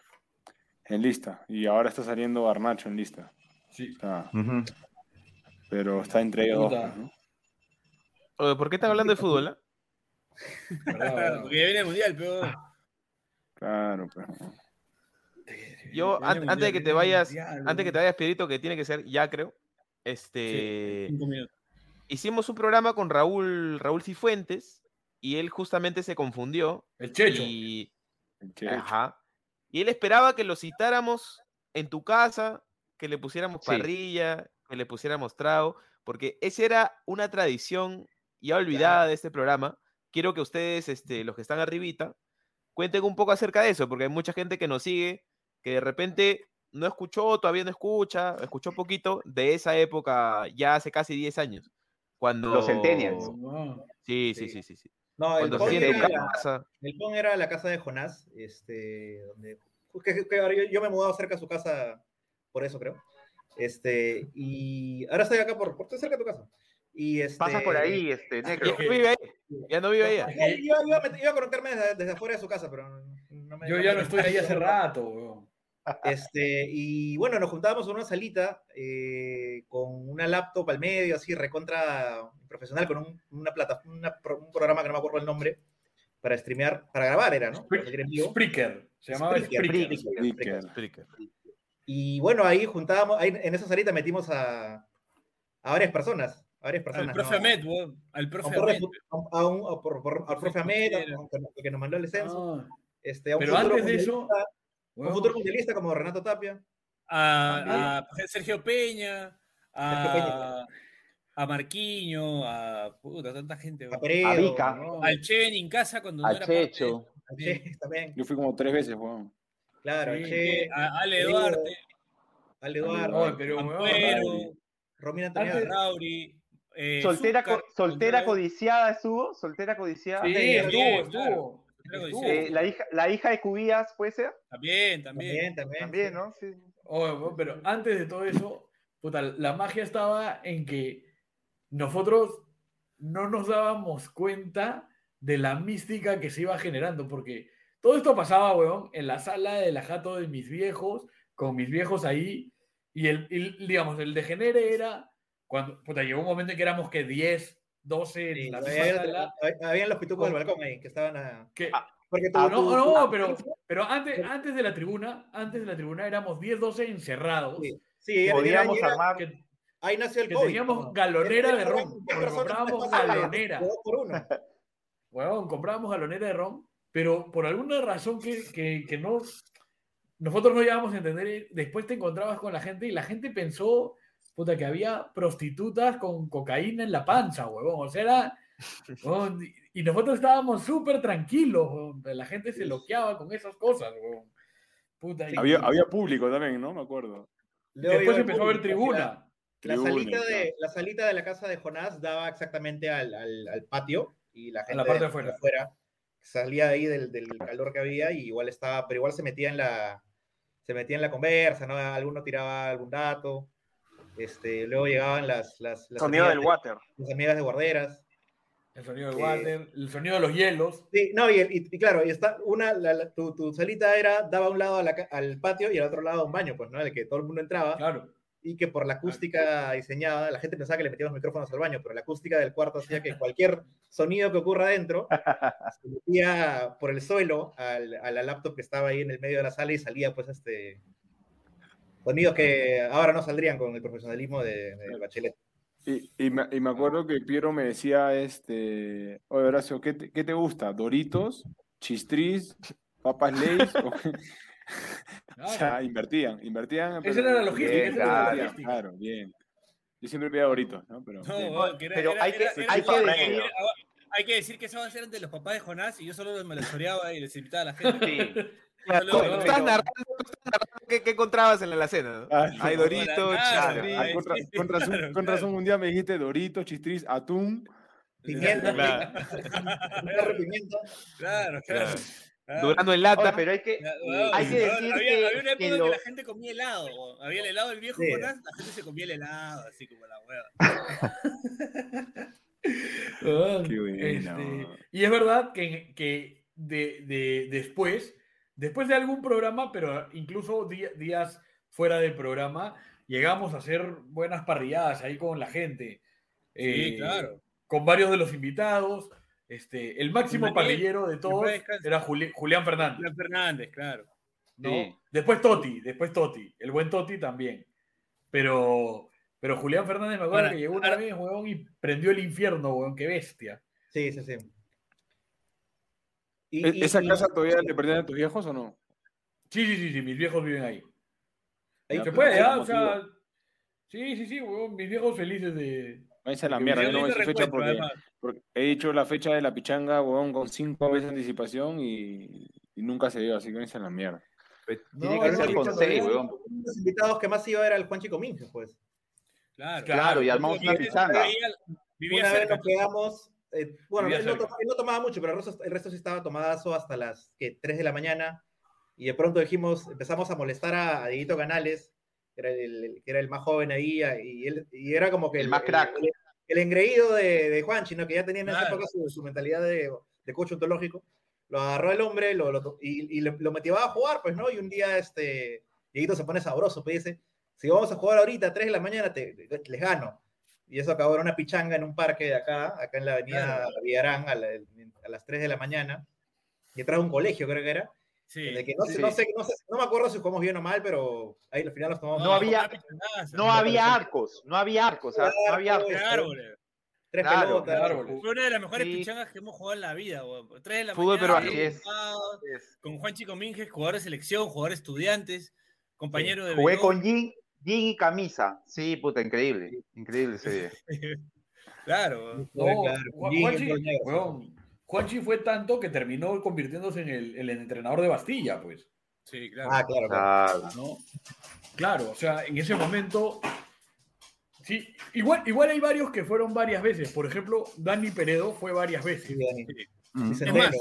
en lista. Y ahora está saliendo Garnacho en lista. Sí. O sea, pero está entre ellos ¿no? ¿Por qué están hablando de fútbol? ah? Porque ya viene el mundial, pero. Claro, pues. Yo, antes de que te vayas, mundial, antes de que te vayas, Pierito, que tiene que ser ya, creo. Este. Cinco minutos. Hicimos un programa con Raúl, Raúl Cifuentes, y él justamente se confundió. El Checho. Y, El Checho. ajá, y él esperaba que lo citáramos en tu casa, que le pusiéramos Sí. parrilla, que le pusiéramos trago, porque esa era una tradición ya olvidada de este programa. Quiero que ustedes, este, los que están arribita, cuenten un poco acerca de eso, porque hay mucha gente que nos sigue, que de repente no escuchó, todavía no escucha, escuchó poquito de esa época, ya hace casi 10 años. Cuando... Los centennials. No. Sí, sí, Sí. sí, sí. sí. No, el Cuando PON se siente en era, la- casa. el PON era la casa de Jonás, este, donde, que- que ahora yo, yo me he mudado cerca de su casa, por eso creo. Este, y ahora estoy acá por, por estoy cerca de tu casa. Y este, Pasa por ahí, este, negro. vive ahí, ya no vive ahí. Yo iba, a met- iba a conectarme desde, desde afuera de su casa, pero no me Yo ya no estoy ahí hace rato, weón. Este, y bueno, nos juntábamos en una salita eh, con una laptop al medio, así recontra profesional, con un, una plata, una un programa que no me acuerdo el nombre, para streamear, para grabar era, ¿no? Spreaker. Se llamaba Spreaker, Spreaker. Spreaker, Spreaker. Spreaker. Explica. Y bueno, ahí juntábamos, ahí en esa salita metimos a, a varias personas, a varias Al profe ¿no? Ahmed, weón. Al profe Ahmed. a un- a por- por- al profe Ahmed, Era. que, que nos mandó el descenso. Ah, Este, a un Pero antes de eso, mundialista- un futuro mundialista como Renato Tapia. A, a Sergio Peña. A, a Marquiño, a puta, tanta gente. A weón. Peredo, A Vica. ¿no? Al Chen en casa cuando no A era parte de- Checho. Che también. Yo fui como tres veces, weón. Claro, Sí, a Che, a Ale Duarte, Ale Eduardo, pero, Romina Antonio. Rauri. Eh, Soltera, co- soltera codiciada estuvo, soltera codiciada. Sí, estuvo, estuvo. Eh, la, hija, la hija de Cubías, ¿puede ser? También, también. También, también. También, sí. ¿no? Sí. Weón, pero antes de todo eso, puta, la magia estaba en que nosotros no nos dábamos cuenta de la mística que se iba generando, porque todo esto pasaba, weón, en la sala de la jato de mis viejos, con mis viejos ahí, y el, y, digamos, el degenere era cuando, puta, llegó un momento en que éramos que 10, 12 Sí, en la había- sala. Habían los pitucos del balcón ahí, que estaban a... que- Porque tú, Ah, no, tú- no, tú- pero, pero antes, antes de la tribuna, antes de la tribuna éramos 10, 12 encerrados. Sí, sí, Podíamos era- armar. que- ahí nació el que COVID. teníamos ¿no? galonera de ron, 10 porque personas comprábamos la galonera. dos por uno. Huevón, comprábamos galonera de ron, pero por alguna razón que, que, que no, nosotros no llegábamos a entender, después te encontrabas con la gente y la gente pensó, puta, que había prostitutas con cocaína en la panza, huevón. O sea, era... huevón, y- nosotros estábamos súper tranquilos, huevón, la gente se loqueaba con esas cosas, huevón. Puta, y- Había, había público también, ¿no? Me acuerdo. Luego después empezó a haber tribuna. La, Tribuna, salita de, la salita de la casa de Jonás daba exactamente al, al- al patio y la gente la parte de afuera. salía ahí del, del calor que había y igual estaba, pero igual se metía en la se metía en la conversa, ¿no? Alguno tiraba algún dato. Este, luego llegaban las, las, las Sonido amigas del de- water. las amigas de guarderas. El sonido del Eh, water, el sonido de los hielos. Sí, no, y, y- y claro, y está una, la- la- tu, tu salita era, daba un lado a la al patio y al otro lado a un baño, pues, ¿no? El que todo el mundo entraba. Claro. Y que por la acústica diseñada, la gente pensaba que le metíamos micrófonos al baño, pero la acústica del cuarto hacía que cualquier sonido que ocurra adentro se metía por el suelo al, a la laptop que estaba ahí en el medio de la sala y salía, pues, este. Sonidos que ahora no saldrían con el profesionalismo de, de Bachelet. Y, y me, y me acuerdo que Piero me decía, este, oye Horacio, ¿qué te, qué te gusta? ¿Doritos? ¿Chistris? ¿Papas Lays? O- o sea, invertían, invertían. Esa era la logística, Bien, esa era la claro, logística. claro, bien. Yo siempre pedía Doritos, ¿no? Pero, No, que era- Pero era- hay que- era- era- hay que decir- hay que decir que eso va a ser ante los papás de Jonás y yo solo me los choreaba y les invitaba a la gente. Sí. Estás narrando, tú estás narrando qué, qué encontrabas en la alacena. ¿no? Ah, Hay no, Dorito, claro, Chistris. Ah, con, razón, claro, con claro. razón un día me dijiste Doritos, Chistris, atún. Pimienta, Claro. pimienta. Claro, claro. Claro. claro. Durando en Oye, lata. pero hay que, weón, hay que decir había, que, había una que época en lo- que la gente comía helado. Había el helado del viejo Sí. La gente se comía el helado, así como la hueva. Ah, Qué buena, este, y es verdad que, que de, de- después, después de algún programa, pero incluso días fuera del programa, llegamos a hacer buenas parrilladas ahí con la gente. Sí, Eh, claro. Con varios de los invitados. Este, el máximo parrillero de todos era Juli- Julián Fernández. Julián Fernández, claro. ¿no? Sí. Después Toti, después Toti, el buen Toti también. Pero, pero Julián Fernández me acuerdo Ahora, que llegó una ahora- vez, huevón, y prendió el infierno, huevón, qué bestia. Sí, sí, sí. Y- ¿E- y- ¿Esa y- casa todavía le pertenece a tus viejos o no? Sí, sí, sí, sí, mis viejos viven ahí. Se puede, ¿ah? O sea, sí, sí, sí, huevón, mis viejos felices de... Váyanse a la mierda, Yo no voy a fecha porque, he dicho la fecha de la pichanga, huevón, con cinco veces de anticipación y, y nunca se dio, así que váyanse a la mierda. Tiene que no, ser no, con no, seis, no, weón. Uno de los invitados que más iba era el Juan Chico Minge, pues. Claro, Claro, y armamos una pichanga. vivía- Una vez nos quedamos, eh, bueno, él no, cerca. toma- él no tomaba mucho, pero el resto, el resto sí estaba tomadazo hasta las ¿qué? 3 de la mañana. Y de pronto dijimos, empezamos a molestar a, a Dieguito Canales, que era el, el- que era el más joven ahí, y, él, y era como que El más crack. El, el engreído de, de Juanchi, ¿no? que ya tenía en esa Claro. época su, su mentalidad de, de coach ontológico. Lo agarró el hombre lo, lo y, y lo, lo motivaba a jugar, pues, ¿no? Y un día, este, Dieguito se pone sabroso, pues dice, si vamos a jugar ahorita a 3 de la mañana, te, les gano. Y eso acabó en una pichanga en un parque de acá, acá en la avenida Claro. Villarán, a, la- a las 3 de la mañana. Y detrás de un colegio, creo que era. Sí. en el que no, sé, Sí. no, sé, no, sé- no me acuerdo si jugamos bien o mal, pero ahí al final nos tomamos. No había-. No había arcos, no había arcos, no había arcos. Árboles. Tres Claro, pelotas. árboles. Fue una de las mejores Sí. pichangas que hemos jugado en la vida, weón. Tres de la Fútbol mañana, peruano. Así es. con Juan Chico Minges, jugador de selección, jugador de estudiantes, compañero de Jugué con Jin, jean y camisa. Sí, puta, increíble. Increíble ese día. Claro. No, Juanchi, weón, fue tanto que terminó convirtiéndose en el, el entrenador de Bastilla, pues. Sí, claro. Ah, claro, claro. ¿no? Claro, o sea, en ese momento. Sí, igual, igual hay varios que fueron varias veces. Por ejemplo, Dani Peredo fue varias veces. Sí, Dani. Mm. Sí, Es más.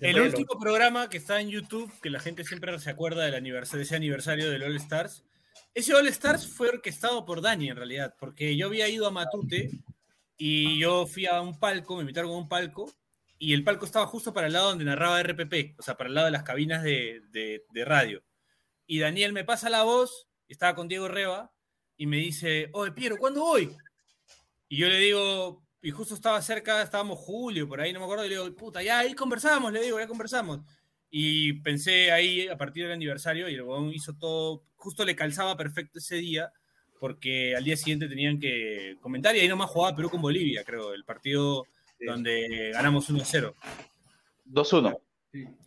El último programa que está en YouTube, que la gente siempre se acuerda del aniversario, de ese aniversario del All Stars, ese All Stars fue orquestado por Dani en realidad, porque yo había ido a Matute y yo fui a un palco, me invitaron a un palco, y el palco estaba justo para el lado donde narraba RPP, o sea, para el lado de las cabinas de, radio. Y Daniel me pasa la voz, estaba con Diego Reba, y me dice, oye, Piero, ¿cuándo voy? Y yo le digo, y justo estaba cerca, estábamos julio, por ahí, no me acuerdo, y le digo, puta, ya ahí conversamos, le digo, ya conversamos. Y pensé ahí a partir del aniversario y el huevón hizo todo, justo le calzaba perfecto ese día, porque al día siguiente tenían que comentar y ahí nomás jugaba Perú con Bolivia, creo, el partido Sí. donde ganamos 1-0. 2-1.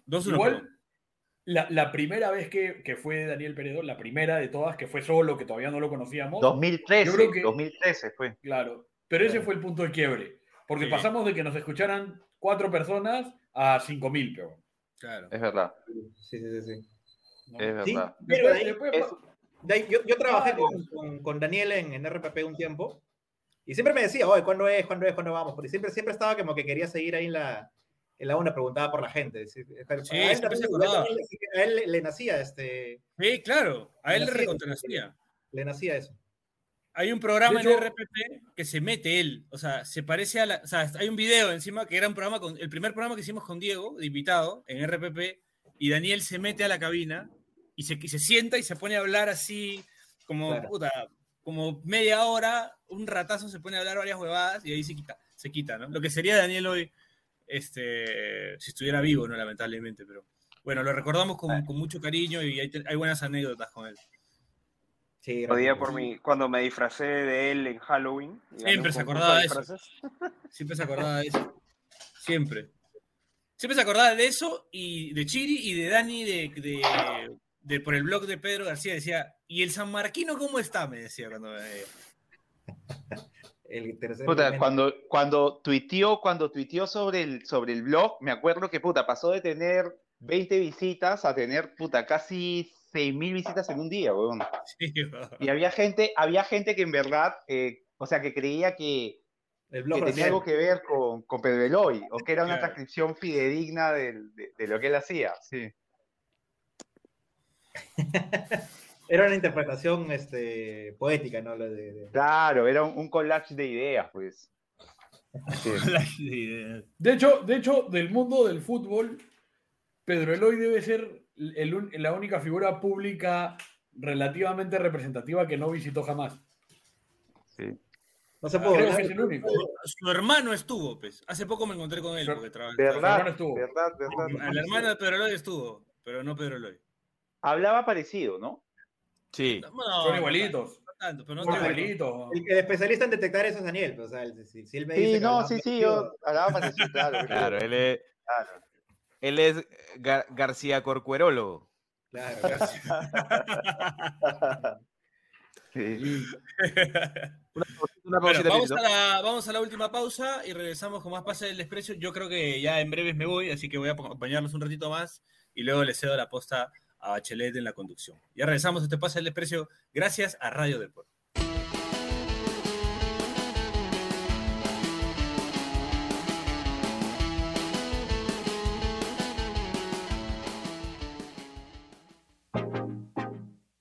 2-1. Igual, la, la primera vez que, que fue Daniel Peredo, la primera de todas, que fue solo, que todavía no lo conocíamos. 2013. Yo creo que- 2013 fue. Claro, pero ese fue el punto de quiebre. Porque Sí. pasamos de que nos escucharan cuatro personas a cinco mil, pero. Claro. Es verdad. Sí, sí, sí, sí. ¿no? Es Sí, verdad. pero Después- de ahí- después- Es- de ahí- yo, yo trabajé Ah, con, con, con Daniel en, en RPP un tiempo y siempre me decía, oye, ¿cuándo es? ¿Cuándo es? ¿Cuándo vamos? Porque siempre, siempre estaba como que quería seguir ahí en la, en la onda, preguntaba por la gente. Sí, a él siempre también- se acordaba. a él- a él le, le nacía este, Sí, claro, a él le Nacía. le nacía eso. Hay un programa hecho- en RPP que se mete él, o sea, se parece a la, o sea, hay un video encima que era un programa con, el primer programa que hicimos con Diego, de invitado, en RPP, y Daniel se mete a la cabina y se, y se sienta y se pone a hablar así, como, Claro. puta, como media hora, un ratazo se pone a hablar varias huevadas y ahí se quita, se quita, ¿no? Lo que sería Daniel hoy, este, si estuviera vivo, ¿no? Lamentablemente, pero bueno, lo recordamos con, con mucho cariño y hay, hay buenas anécdotas con él. Sí, Otro día era- por mi, cuando me disfracé de él en Halloween. Siempre se acordaba de eso. Siempre se acordaba de eso. Siempre. Siempre se acordaba de eso y de Chiri y de Dani de, de- de- por el blog de Pedro García. Decía, ¿y el San Marquino cómo está? Me decía cuando me veía. el tercer Puta, cuando, cuando tuiteó, cuando tuiteó sobre el, sobre el blog, me acuerdo que puta, pasó de tener 20 visitas a tener puta, casi 6.000 visitas en un día, weón. Sí, Y había gente, había gente que en verdad, eh, o sea, que creía que, el blog que tenía algo que ver con, con Pedro Eloy, o que era una transcripción fidedigna de, de lo que él hacía, sí. Era una interpretación este, poética, ¿no? De- de- Claro, era un, un collage de ideas, pues. Sí. De hecho, de hecho, del mundo del fútbol, Pedro Eloy debe ser el la única figura pública relativamente representativa que no visitó jamás. sí. No se puede. Creo que es el único. Su hermano estuvo, pues. Hace poco me encontré con él. Su- Porque traba- Verdad, hermano estuvo. verdad, verdad. El hermano de Pedro Eloy estuvo, pero no Pedro Eloy. Hablaba parecido, ¿no? Sí. No, Son no igualitos. tanto, pero no Son igualitos. El, el especialista en detectar eso es Daniel. pues, o sea, si, si él me dice Sí, no, sí, sí, yo hablaba parecido, claro. Claro, él es, claro. Él es Gar- García Corcuerólogo. Claro, Sí. Una Bueno, vamos, a la, vamos a la última pausa y regresamos con más Pase del Desprecio. Yo creo que ya en breves me voy, así que voy a acompañarlos un ratito más y luego le cedo la posta a Bachelet en la conducción. Ya regresamos a este Pase del Desprecio gracias a Radio Deport.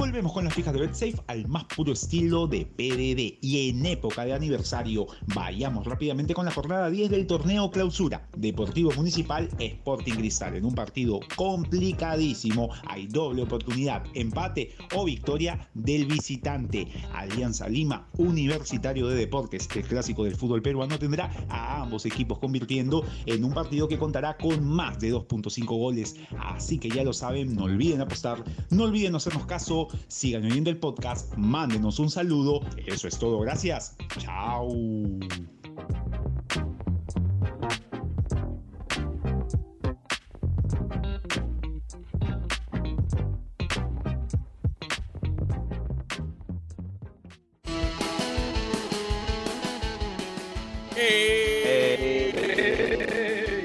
Volvemos con las fijas de BetSafe al más puro estilo de PDD. Y en época de aniversario, vayamos rápidamente con la jornada 10 del torneo clausura. Deportivo Municipal Sporting Cristal. En un partido complicadísimo, hay doble oportunidad, empate o victoria del visitante. Alianza Lima, Universitario de Deportes, el clásico del fútbol peruano, tendrá a ambos equipos convirtiendo en un partido que contará con más de 2.5 goles. Así que ya lo saben, no olviden apostar, no olviden hacernos caso, Sigan oyendo el podcast, mándenos un saludo. Eso es todo. Gracias. Chao.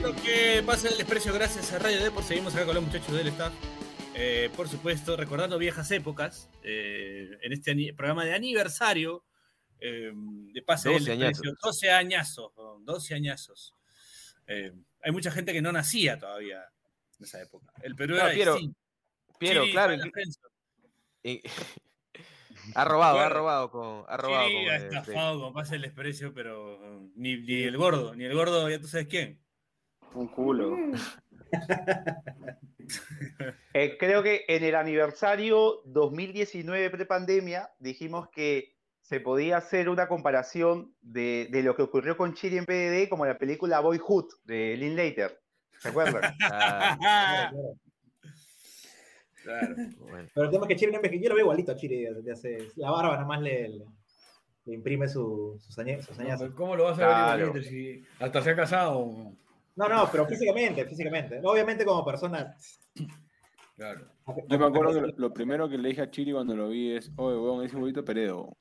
Lo que pasa el desprecio gracias a Radio Deport. Seguimos acá con los muchachos del staff. Eh, por supuesto, recordando viejas épocas eh, en este programa de aniversario eh, de Pase del 12 Desprecio. añazos. 12 añazos, weón, 12 añazos. Eh, hay mucha gente que no nacía todavía en esa época. El Perú No, era Piero, distinto. Piero, Chiri claro. y- ha robado, ha robado con. Ha robado Chiri con, ha este, estafado con Pase del Desprecio, pero ni, ni el gordo, ni el gordo, ya tú sabes quién. Un culo. Eh, creo que en el aniversario 2019 prepandemia dijimos que se podía hacer una comparación de, de lo que ocurrió con Chile en PDD como la película Boyhood de Linklater. ¿Se acuerdan? ah, Claro. bueno. Pero el tema es que Chiri no enveje- yo lo veo igualito a Chiri desde hace. La barba nada más le, le- le imprime su- sus, añe- sus añazos. ¿Cómo lo vas a ver igualito si hasta se ha casado? No, no, pero físicamente, físicamente. Obviamente como persona. Claro. Yo me acuerdo que lo, lo primero que le dije a Chiri cuando lo vi es, oye, weón, ese huevito Peredo.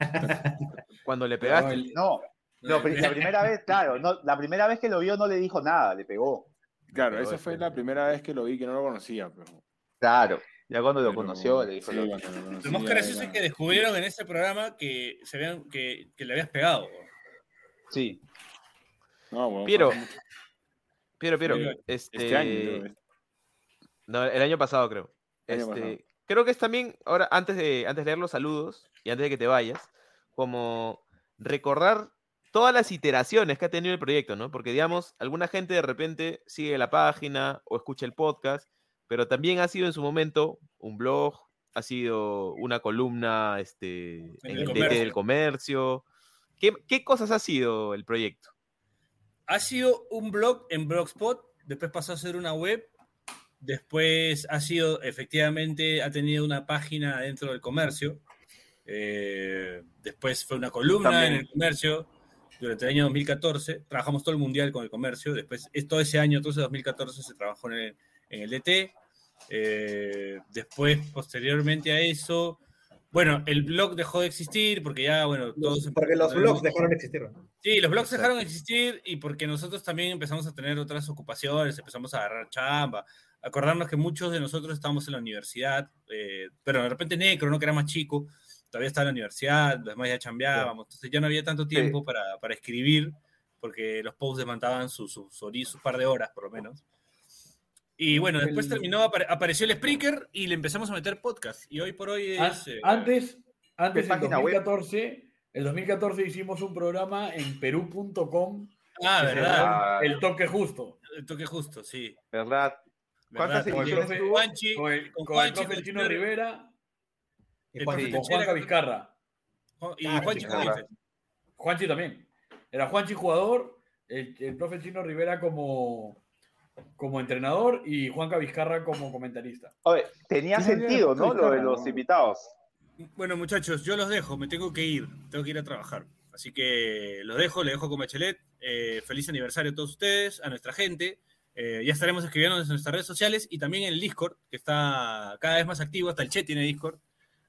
Cuando le No, pegaste. el- No, no, la primera vez, claro, no, la primera vez que lo vio no le dijo nada, le pegó. Claro, esa fue la primera vez que lo vi que no lo conocía, pero... Claro, ya cuando lo pero- conoció le dijo sí, lo- cuando lo Lo conocía, más gracioso es que descubrieron en ese programa que se vean que, que le habías pegado. Sí. No, weón, Piero, Piero, Piero. Este Este, Este año, creo, No, el año pasado creo. Año Este, pasado. creo que es también, ahora, antes de, antes de leer los saludos y antes de que te vayas, como recordar todas las iteraciones que ha tenido el proyecto, ¿no? Porque, digamos, alguna gente de repente sigue la página o escucha el podcast, pero también ha sido en su momento un blog, ha sido una columna este, en el el, comercio. del comercio. ¿Qué, ¿Qué cosas ha sido el proyecto? Ha sido un blog en Blogspot, después pasó a ser una web, después ha sido, efectivamente, ha tenido una página dentro del comercio, eh, después fue una columna También. en el comercio durante el año 2014, trabajamos todo el mundial con el comercio, después es todo ese año, todo ese 2014 se trabajó en el, en el DT, eh, después, posteriormente a eso, bueno, el blog dejó de existir porque ya, bueno, todos... Porque los blogs dejaron de existir. ¿no? Sí, los blogs dejaron de existir y porque nosotros también empezamos a tener otras ocupaciones, empezamos a agarrar chamba, acordarnos que muchos de nosotros estábamos en la universidad, eh, pero de repente Necro, ¿no? que era más chico, todavía estaba en la universidad, los demás ya chambeábamos, entonces ya no había tanto tiempo para, para escribir, porque los posts demandaban sus su, su, su par de horas, por lo menos. Y bueno, después El- terminó, apare- apareció el Spreaker y le empezamos a meter podcast. Y hoy por hoy An- es... eh, Antes, antes en página web? 2014, el 2014 hicimos un programa en perú.com. ah, verdad. El toque justo. El toque justo, sí. ¿Verdad? ¿Cuántas ¿Verdad? ediciones Con el tuvo? Juanchi, Con el, con con el Juanchi, profe con Chino Chino- Rivera Y El con Juanca Vizcarra. Y Ah, Juanchi. Juanchi también. Era Juanchi jugador, el, el profe Chino Rivera como, como entrenador y Juanca Vizcarra como comentarista. Oye, tenía Sí, sabía sentido, ¿no? Lo de los invitados. Bueno, muchachos, yo los dejo, me tengo que ir, tengo que ir a trabajar. Así que los dejo, les dejo con Bachelet. Eh, feliz aniversario a todos ustedes, a nuestra gente. Eh, ya estaremos escribiendo en nuestras redes sociales y también en el Discord, que está cada vez más activo, hasta el Che tiene Discord.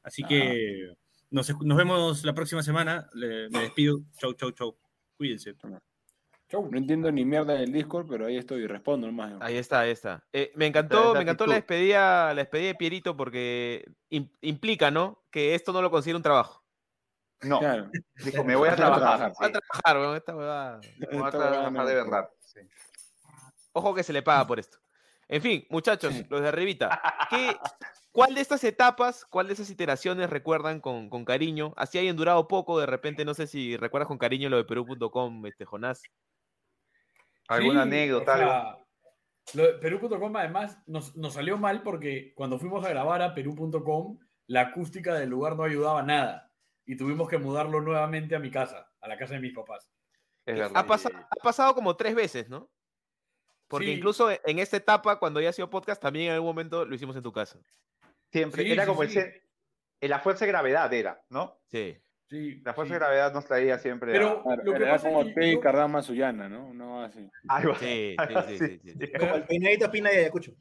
Así que nos, nos vemos la próxima semana. Le- me despido. Chau, chau, chau. Cuídense. Chau. No entiendo ni mierda del Discord, pero ahí estoy y respondo nomás. Ahí está, ahí está. Eh, me encantó, me encantó la despedida, la despedida de Pierito porque im- implica, ¿no? Que esto no lo considera un trabajo. No, Claro. dijo, me voy a Voy a trabajar. Va a trabajar, weón, esta. Me voy a trabajar de verdad. sí. Ojo que se le paga por esto. En fin, muchachos, los de arribita, ¿qué, ¿cuál de estas etapas, cuál de esas iteraciones recuerdan con, con cariño? Así hayan durado poco, de repente, no sé si recuerdas con cariño lo de Perú.com, este Jonás. ¿Alguna Sí, anécdota? o sea, lo de Perú.com además nos, nos salió mal porque cuando fuimos a grabar a Perú.com, la acústica del lugar no ayudaba nada. Y tuvimos que mudarlo nuevamente a mi casa, a la casa de mis papás. Es verdad. Ha, pasa- ha pasado como tres veces, ¿no? Porque Sí. incluso en esta etapa, cuando ya ha sido podcast, también en algún momento lo hicimos en tu casa. Siempre. Sí, era sí, como sí. el la fuerza de gravedad era, ¿no? Sí. Sí, La fuerza sí. de gravedad nos traía siempre. Pero Claro, lo que era pasa como es que T y yo- Cardama Suyana, ¿no? No así. algo Sí, algo sí, sí, así, sí, sí. Como el peinadito Pina de Ayacucho.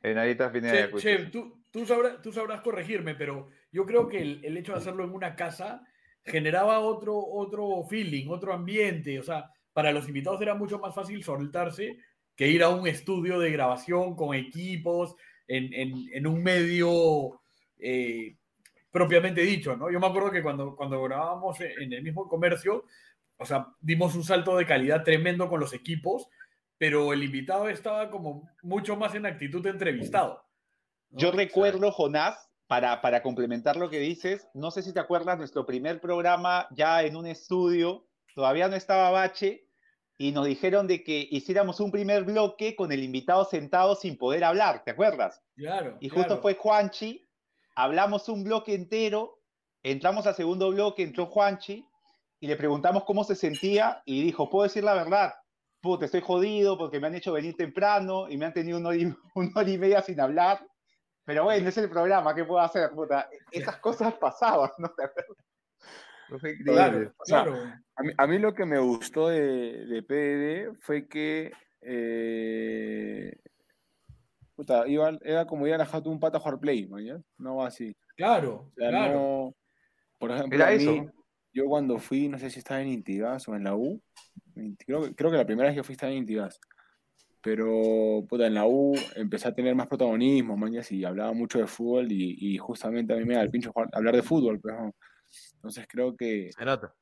Pineda de Che, Ayacucho. che, tú, tú, sabrás, tú sabrás corregirme, pero yo creo que el, el hecho de hacerlo en una casa generaba otro, otro feeling, otro ambiente. O sea, para los invitados era mucho más fácil soltarse que ir a un estudio de grabación con equipos en, en- en un medio eh, propiamente dicho, ¿no? Yo me acuerdo que cuando, cuando grabábamos en el mismo comercio, o sea, dimos un salto de calidad tremendo con los equipos, pero el invitado estaba como mucho más en actitud de entrevistado. Yo recuerdo, Jonás, para, para complementar lo que dices, no sé si te acuerdas, nuestro primer programa ya en un estudio, todavía no estaba Bache, y nos dijeron de que hiciéramos un primer bloque con el invitado sentado sin poder hablar, ¿te acuerdas? Claro. Y justo claro. fue Juanchi, hablamos un bloque entero, entramos al segundo bloque, entró Juanchi, y le preguntamos cómo se sentía, y dijo, puedo decir la verdad, puta, estoy jodido porque me han hecho venir temprano y me han tenido una hora y, una hora y media sin hablar. Pero bueno, es el programa, ¿qué puedo hacer? Puta? Esas cosas pasaban, ¿no te acuerdas? Fue increíble. Claro, O sea, claro. A mí, a mí lo que me gustó de, de PDD fue que eh, puta, iba- era como ir a la jato de un pata a jugar play, ¿no? No va así. Claro, O sea, claro. no- por ejemplo, Era a eso, mí, ¿no? yo cuando fui, no sé si estaba en Intigas o en la U, creo, que- creo que la primera vez que fui estaba en Intigas, pero puta, en la U empecé a tener más protagonismo, mañas, y hablaba mucho de fútbol y, y justamente a mí me da el pincho jugar- hablar de fútbol, pues, ¿no? Entonces creo que,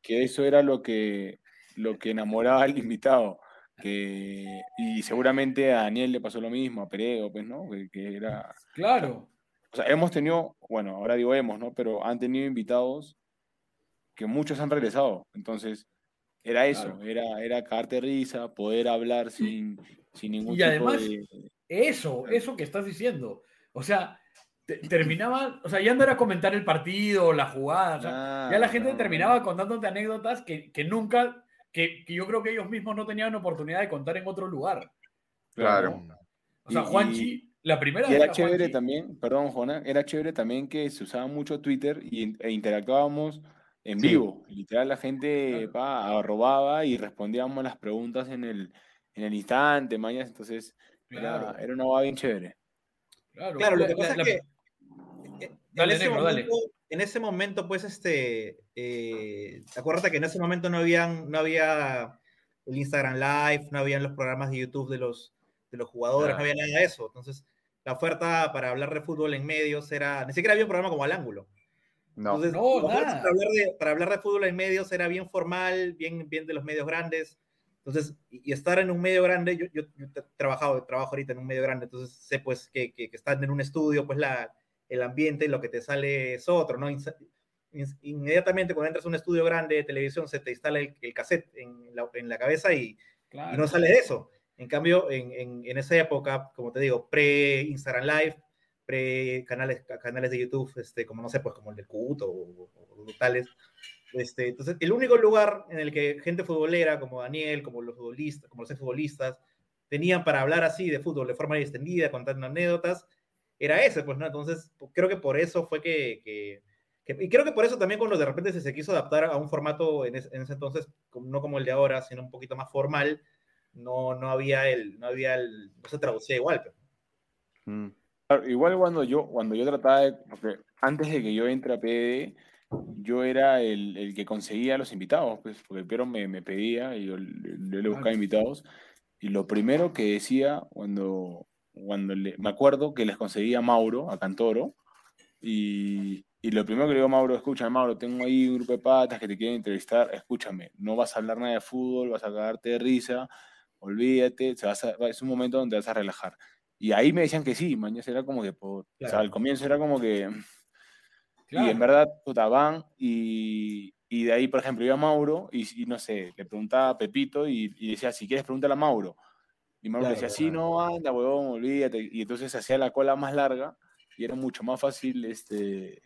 que eso era lo que, lo que enamoraba al invitado. Que, y seguramente a Daniel le pasó lo mismo, a Perego, pues, ¿no? Que, que era, Claro. o sea, hemos tenido, bueno, ahora digo hemos, ¿no? Pero han tenido invitados que muchos han regresado. Entonces, era eso, Claro. era, era cagarte risa, poder hablar sin, sin ningún Y tipo además, de... Eso, eso que estás diciendo. O sea, te- terminaba, o sea, ya no era comentar el partido, la jugada, o sea, ya la gente Claro, terminaba contándote anécdotas que, que nunca, que, que yo creo que ellos mismos no tenían oportunidad de contar en otro lugar. Claro. O sea, Y- Juanchi, la primera Y vez era chévere Juanchi- también, perdón, Jona, era chévere también que se usaba mucho Twitter y, e interactuábamos en Sí. vivo. Literal, la gente Claro. pa, robaba y respondíamos las preguntas en el, en el instante, mañas. Entonces, Claro. era, era una boda bien chévere. Claro, Claro, lo la- que pasa la- es que eh, Dale, en, ese negro, dale. momento, en ese momento, pues, este, eh, acuérdate que en ese momento no habían, no había el Instagram Live, no habían los programas de YouTube de los, de los jugadores, no Claro. había nada de eso. Entonces, la oferta para hablar de fútbol en medios era, ni siquiera había un programa como Al Ángulo. No. Entonces, No, nada. para, hablar de, para hablar de fútbol en medios era bien formal, bien, bien de los medios grandes. Entonces, y, y estar en un medio grande, yo, yo, yo he trabajado, trabajo ahorita en un medio grande, entonces sé pues que, que, que estar en un estudio, pues la, el ambiente, lo que te sale es otro, ¿no? Inmediatamente cuando entras a un estudio grande de televisión se te instala el, el cassette en la, en la cabeza y, y Claro. no sale de eso. En cambio, en, en, en esa época, como te digo, pre-Instagram Live, pre-canales canales de YouTube, este, como no sé, pues como el del Cuto o, o- o tales. Este, entonces, el único lugar en el que gente futbolera, como Daniel, como los futbolistas, como los exfutbolistas, tenían para hablar así de fútbol de forma extendida, contando anécdotas, era ese, pues, ¿no? Entonces, creo que por eso fue que, que- que- y creo que por eso también cuando de repente se, se quiso adaptar a un formato en, es- en ese entonces, no como el de ahora, sino un poquito más formal, no, no había el, no había el, no se traducía igual. pues. Claro, igual cuando yo, cuando yo trataba de, porque antes de que yo entre a PD, yo era el, el que conseguía los invitados, pues, porque el Piero me, me pedía y yo, le- yo le buscaba Claro. invitados. Y lo primero que decía cuando, cuando le- me acuerdo que les conseguía a Mauro, a Cantoro, y, y lo primero que le digo a Mauro, escúchame Mauro, tengo ahí un grupo de patas que te quieren entrevistar, escúchame, no vas a hablar nada de fútbol, vas a cagarte de risa, olvídate, se vas a- es un momento donde vas a relajar. Y ahí me decían que sí, mañana era como que, por, o sea, Claro. al comienzo era como que, y Claro. en verdad, puta, van y, y de ahí, por ejemplo, iba Mauro y, y no sé, le preguntaba a Pepito y, y decía, si quieres, pregúntale a Mauro. Y Mauro Claro, decía, sí, no, anda, huevón, olvídate. Y entonces hacía la cola más larga y era mucho más fácil este,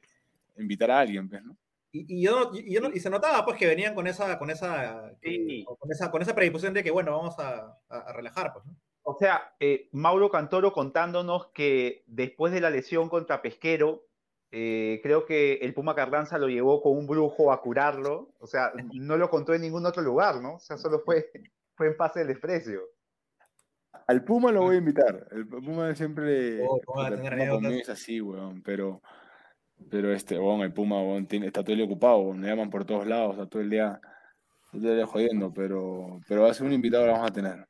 invitar a alguien, pues, ¿no? Y, y yo, y, yo y se notaba pues que venían con esa, con esa, que- Sí. con esa, con esa predisposición de que bueno, vamos a, a- a relajar, pues, ¿no? O sea, eh, Mauro Cantoro contándonos que después de la lesión contra Pesquero, eh, creo que el Puma Carranza lo llevó con un brujo a curarlo. O sea, no lo contó en ningún otro lugar, ¿no? O sea, solo fue, fue en pase del desprecio. Al Puma lo voy a invitar. El Puma siempre. Oh, Puma va a puta, tener Puma conmigo es así, weón. Pero, Pero este, bueno, el Puma weón, tiene- está todo el día ocupado, weón, me llaman por todos lados, está todo el día, todo el día jodiendo, pero, pero va a ser un invitado que vamos a tener.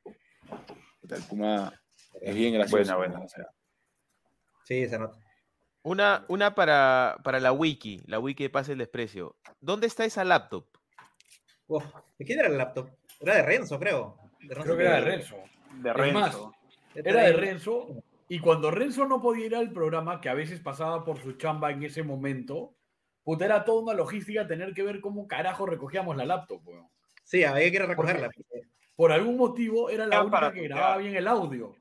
El Puma es bien gracioso. Buena, buena. o sea, Sí, se nota. Una, una para, para la wiki, la wiki de Pase el Desprecio. ¿Dónde está esa laptop? Uf, ¿De quién era el laptop? Era de Renzo, creo. De Renzo Creo que era de. Renzo. De Es más, Renzo. era de Renzo. Y cuando Renzo no podía ir al programa, que a veces pasaba por su chamba en ese momento, puta, era toda una logística tener que ver cómo carajo recogíamos la laptop, weón. Sí, había que ir a recogerla. Por algún motivo era la única para que grababa bien el audio.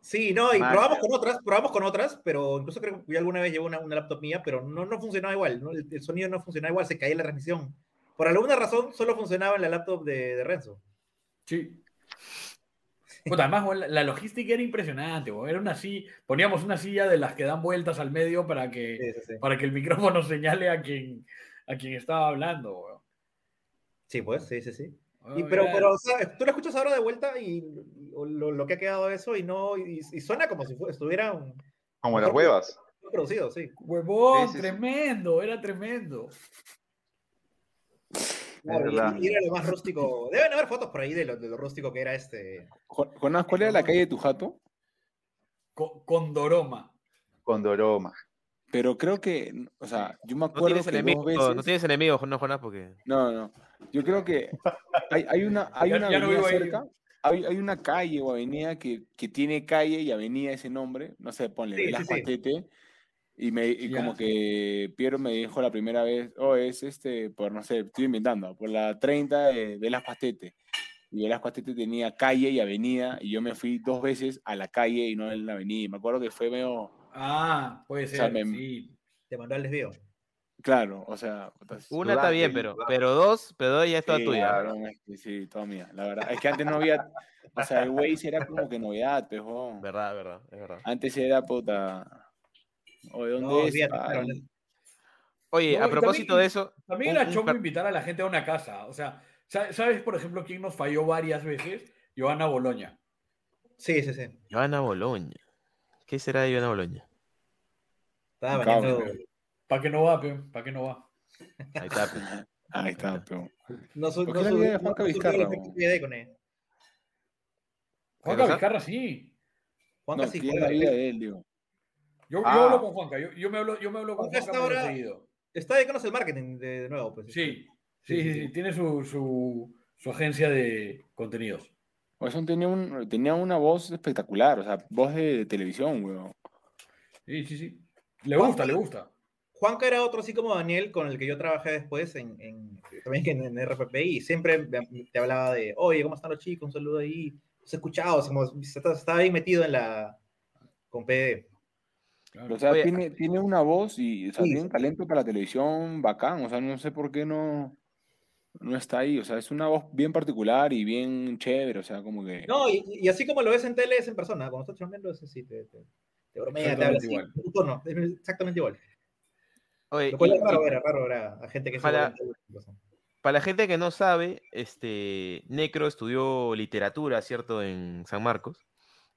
Sí, no, y probamos con otras, probamos con otras, pero incluso creo que yo alguna vez llevé una, una laptop mía, pero no, no funcionaba igual, ¿no? El, el sonido no funcionaba igual, se caía la transmisión. Por alguna razón, solo funcionaba en la laptop de, de Renzo. Sí. Puta, además, la, la logística era impresionante. Era una silla, poníamos una silla de las que dan vueltas al medio para que, Sí, sí, sí. para que el micrófono señale a quien, a quien estaba hablando, weón. Sí, pues, sí, sí, sí. Y, Weón, pero, pero o sea, tú lo escuchas ahora de vuelta y, lo, lo que ha quedado de eso y no, y, y suena como si estuviera un, Como las huevas. producido, sí. Huevón, Sí, sí, sí. tremendo, era tremendo. Claro, y- era lo más rústico. Deben haber fotos por ahí de lo, de lo rústico que era este. Jo- Jonás, ¿cuál era la calle de tu jato? Co- Condoroma. Con Doroma. Pero creo que, o sea, yo me No acuerdo tienes que dos enemigos, veces... no tienes enemigos, no, Jonás, porque. No, no. Yo creo que hay, hay una, hay Ya- una ya no avenida cerca, hay, hay una calle o avenida que, que tiene calle y avenida ese nombre, no sé, ponle Sí, sí, Velas sí. Y, me, y Ya. como que Piero me dijo la primera vez, oh, es este, por no sé, estoy inventando, por la 30 de Velas Pastete. Y Velas Pastete tenía calle y avenida, y yo me fui dos veces a la calle y no en la avenida. Y me acuerdo que fue medio, Ah, puede ser, sea, me- sí. Te mandó al desvío. claro, o sea, Una está bien, pero, pero dos, pero dos ya es toda Sí, tuya. que sí, toda mía, la verdad. Es que antes no había, o sea, el Waze era como que novedad, pues, huevón. Verdad, verdad, es verdad. Antes era puta. O de dónde No, es. olvídate, Ay, claro, Oye, No, a propósito también- de eso, También era chongo invitar a la gente a una casa. O sea, sa- ¿sabes, por ejemplo, quién nos falló varias veces? Joana Boloña. Sí, sí, sí. Joana Boloña. ¿Qué será de Joana Boloña? Estaba bañando. ¿Para qué no va, pe? ¿Para qué no va? Ahí está. pe. Ahí está, pero. No su, ¿Por no qué la vida de no Juanca Vizcarra. Juanca? Vizcarra, sí. Juanca No, sí la vida de él, digo. Yo, yo Ah. hablo con Juanca. Yo, yo me hablo, yo me hablo con Juanca Juanca está ahora- seguido. Está dedicándose al marketing de, de nuevo, pues. Sí, sí, sí, sí. Tiene su, su, su agencia de contenidos. Wilson tenía, un, tenía una voz espectacular, o sea, voz de, televisión, weón. Sí, sí, sí. Le gusta, le gusta. Juanca era otro así como Daniel con el que yo trabajé después en, en- también en, en RPP y siempre te hablaba de, oye, ¿cómo están los chicos? Un saludo ahí. Se escuchado, como, se- estaba ahí metido en la con PD. Claro. O sea, Oye, tiene, tiene una voz y o sea, Sí, tiene un talento para la televisión bacán, o sea, no sé por qué no, no está ahí, o sea, es una voz bien particular y bien chévere, o sea, como que... No, y, y así como lo ves en tele, es en persona. Cuando estás chambeando, es así, te, te, te bromea, te habla Exactamente así. igual. en tu tono, es exactamente igual. Oye, Lo cual y- es raro y- raro a, gente que para la gente que no sabe, este Necro estudió literatura, ¿cierto? En San Marcos.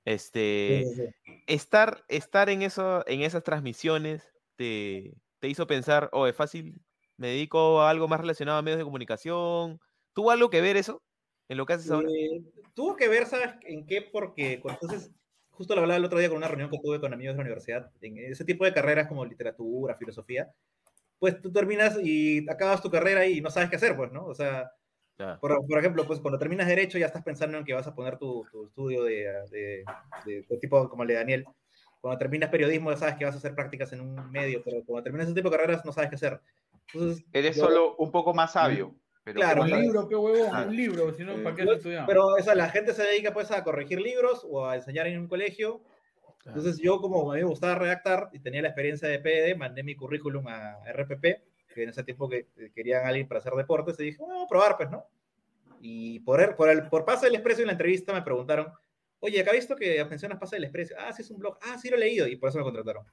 Este, Sí, sí, sí. estar, estar en eso, en esas transmisiones te, te hizo pensar, oh, es fácil, me dedico a algo más relacionado a medios de comunicación. ¿Tuvo algo que ver eso en lo que haces ahora? Eh, tuvo que ver, ¿sabes en qué? Porque entonces, justo lo hablaba el otro día con una reunión que tuve con amigos de la universidad, en ese tipo de carreras como literatura, filosofía, pues tú terminas y acabas tu carrera y no sabes qué hacer, pues, ¿no? O sea, Por, por ejemplo, pues cuando terminas Derecho ya estás pensando en que vas a poner tu, tu estudio de, de, de- de tipo como el de Daniel. Cuando terminas periodismo ya sabes que vas a hacer prácticas en un medio, pero cuando terminas ese tipo de carreras no sabes qué hacer. Entonces, Eres yo- solo un poco más sabio. Pero Claro, Un libro, qué huevón, Claro. un libro, si no, ¿para qué estudiado? Pero esa, la gente se dedica pues a corregir libros o a enseñar en un colegio. Entonces yo como a mí me gustaba redactar y tenía la experiencia de PD, mandé mi currículum a RPP, que en ese tiempo que eh, querían a alguien para hacer deportes, y dije, "Bueno, vamos a probar pues, ¿no? Y por, el, por, el, por Pase del Expreso en la entrevista me preguntaron, oye, acá he visto que mencionas Pase del Expreso. Ah, sí, es un blog. Ah, sí, lo he leído. Y por eso me contrataron.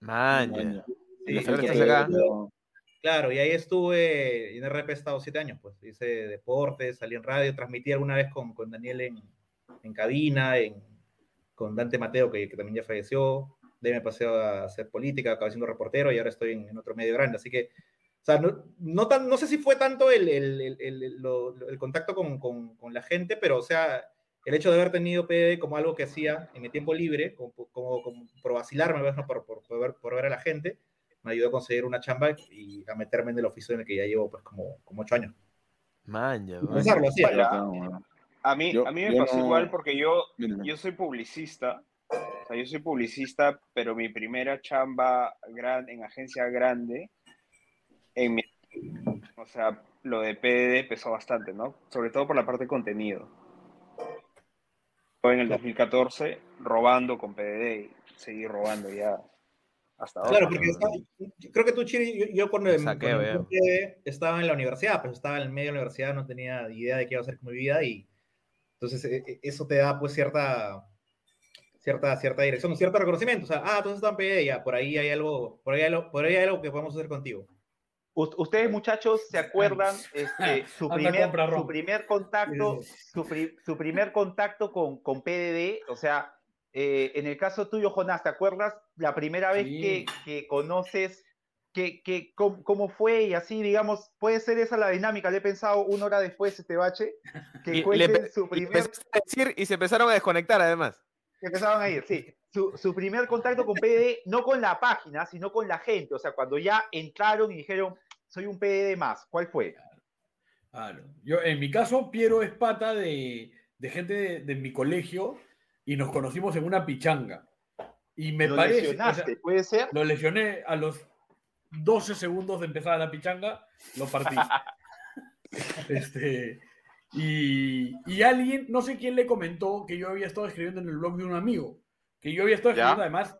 Man. Sí, acá. pero- Claro, y ahí estuve, en RP he estado siete años, pues. Hice deportes, salí en radio, transmití alguna vez con, con Daniel en, en cabina, en, con Dante Mateo, que, que también ya falleció. De ahí me pasé a hacer política, acabé siendo reportero y ahora estoy en, en otro medio grande. Así que, o sea, no, no, tan, no sé si fue tanto el, el, el, el- lo- el contacto con, con, con la gente, pero, o sea, el hecho de haber tenido PD como algo que hacía en mi tiempo libre, como, como, como por vacilarme. ¿no? por, por, por ver, por ver a la gente, me ayudó a conseguir una chamba y a meterme en el oficio en el que ya llevo pues como, como ocho años. Sin pensarlo, sí. Bueno, a mí, Yo- a mí me pasó no- igual porque yo, Mira. yo soy publicista. O sea, yo soy publicista, pero mi primera chamba gran, en agencia grande, en mi- o sea, lo de PDD pesó bastante, ¿no? Sobre todo por la parte de contenido. Fue en el 2014 robando con PDD y seguí robando ya hasta ahora. Claro, porque yo creo que tú, Chiri, yo, yo cuando, El saqueo, cuando empecé, estaba en la universidad, pues estaba en el medio de la universidad, no tenía idea de qué iba a hacer con mi vida y entonces e- e- eso te da pues cierta cierta cierta dirección, cierto reconocimiento, o sea, ah, entonces están PD, ya, por ahí hay algo, por ahí hay algo, por ahí hay algo que podemos hacer contigo. U- Ustedes, muchachos, ¿se acuerdan este, su, primer, su primer contacto, su, pri- su primer contacto con, con PDD? O sea, eh, en el caso tuyo, Jonás, ¿te acuerdas la primera vez Sí. que, que conoces que, que, cómo, cómo fue y así, digamos, puede ser esa la dinámica? Le he pensado una hora después, este bache, que Y, le su y primer a decir y se empezaron a desconectar además. Que empezaban a ir, sí. Su, su primer contacto con PDD, no con la página, sino con la gente. O sea, cuando ya entraron y dijeron, soy un PDD más. ¿Cuál fue? Claro. Yo, en mi caso, Piero es pata de, de gente de, de mi colegio y nos conocimos en una pichanga. Y me Lo parece. lesionaste, o sea, ¿puede ser? lo lesioné a los 12 segundos de empezar la pichanga, lo partí. este, y, y alguien, no sé quién le comentó que yo había estado escribiendo en el blog de un amigo, que yo había estado ¿Ya? escribiendo además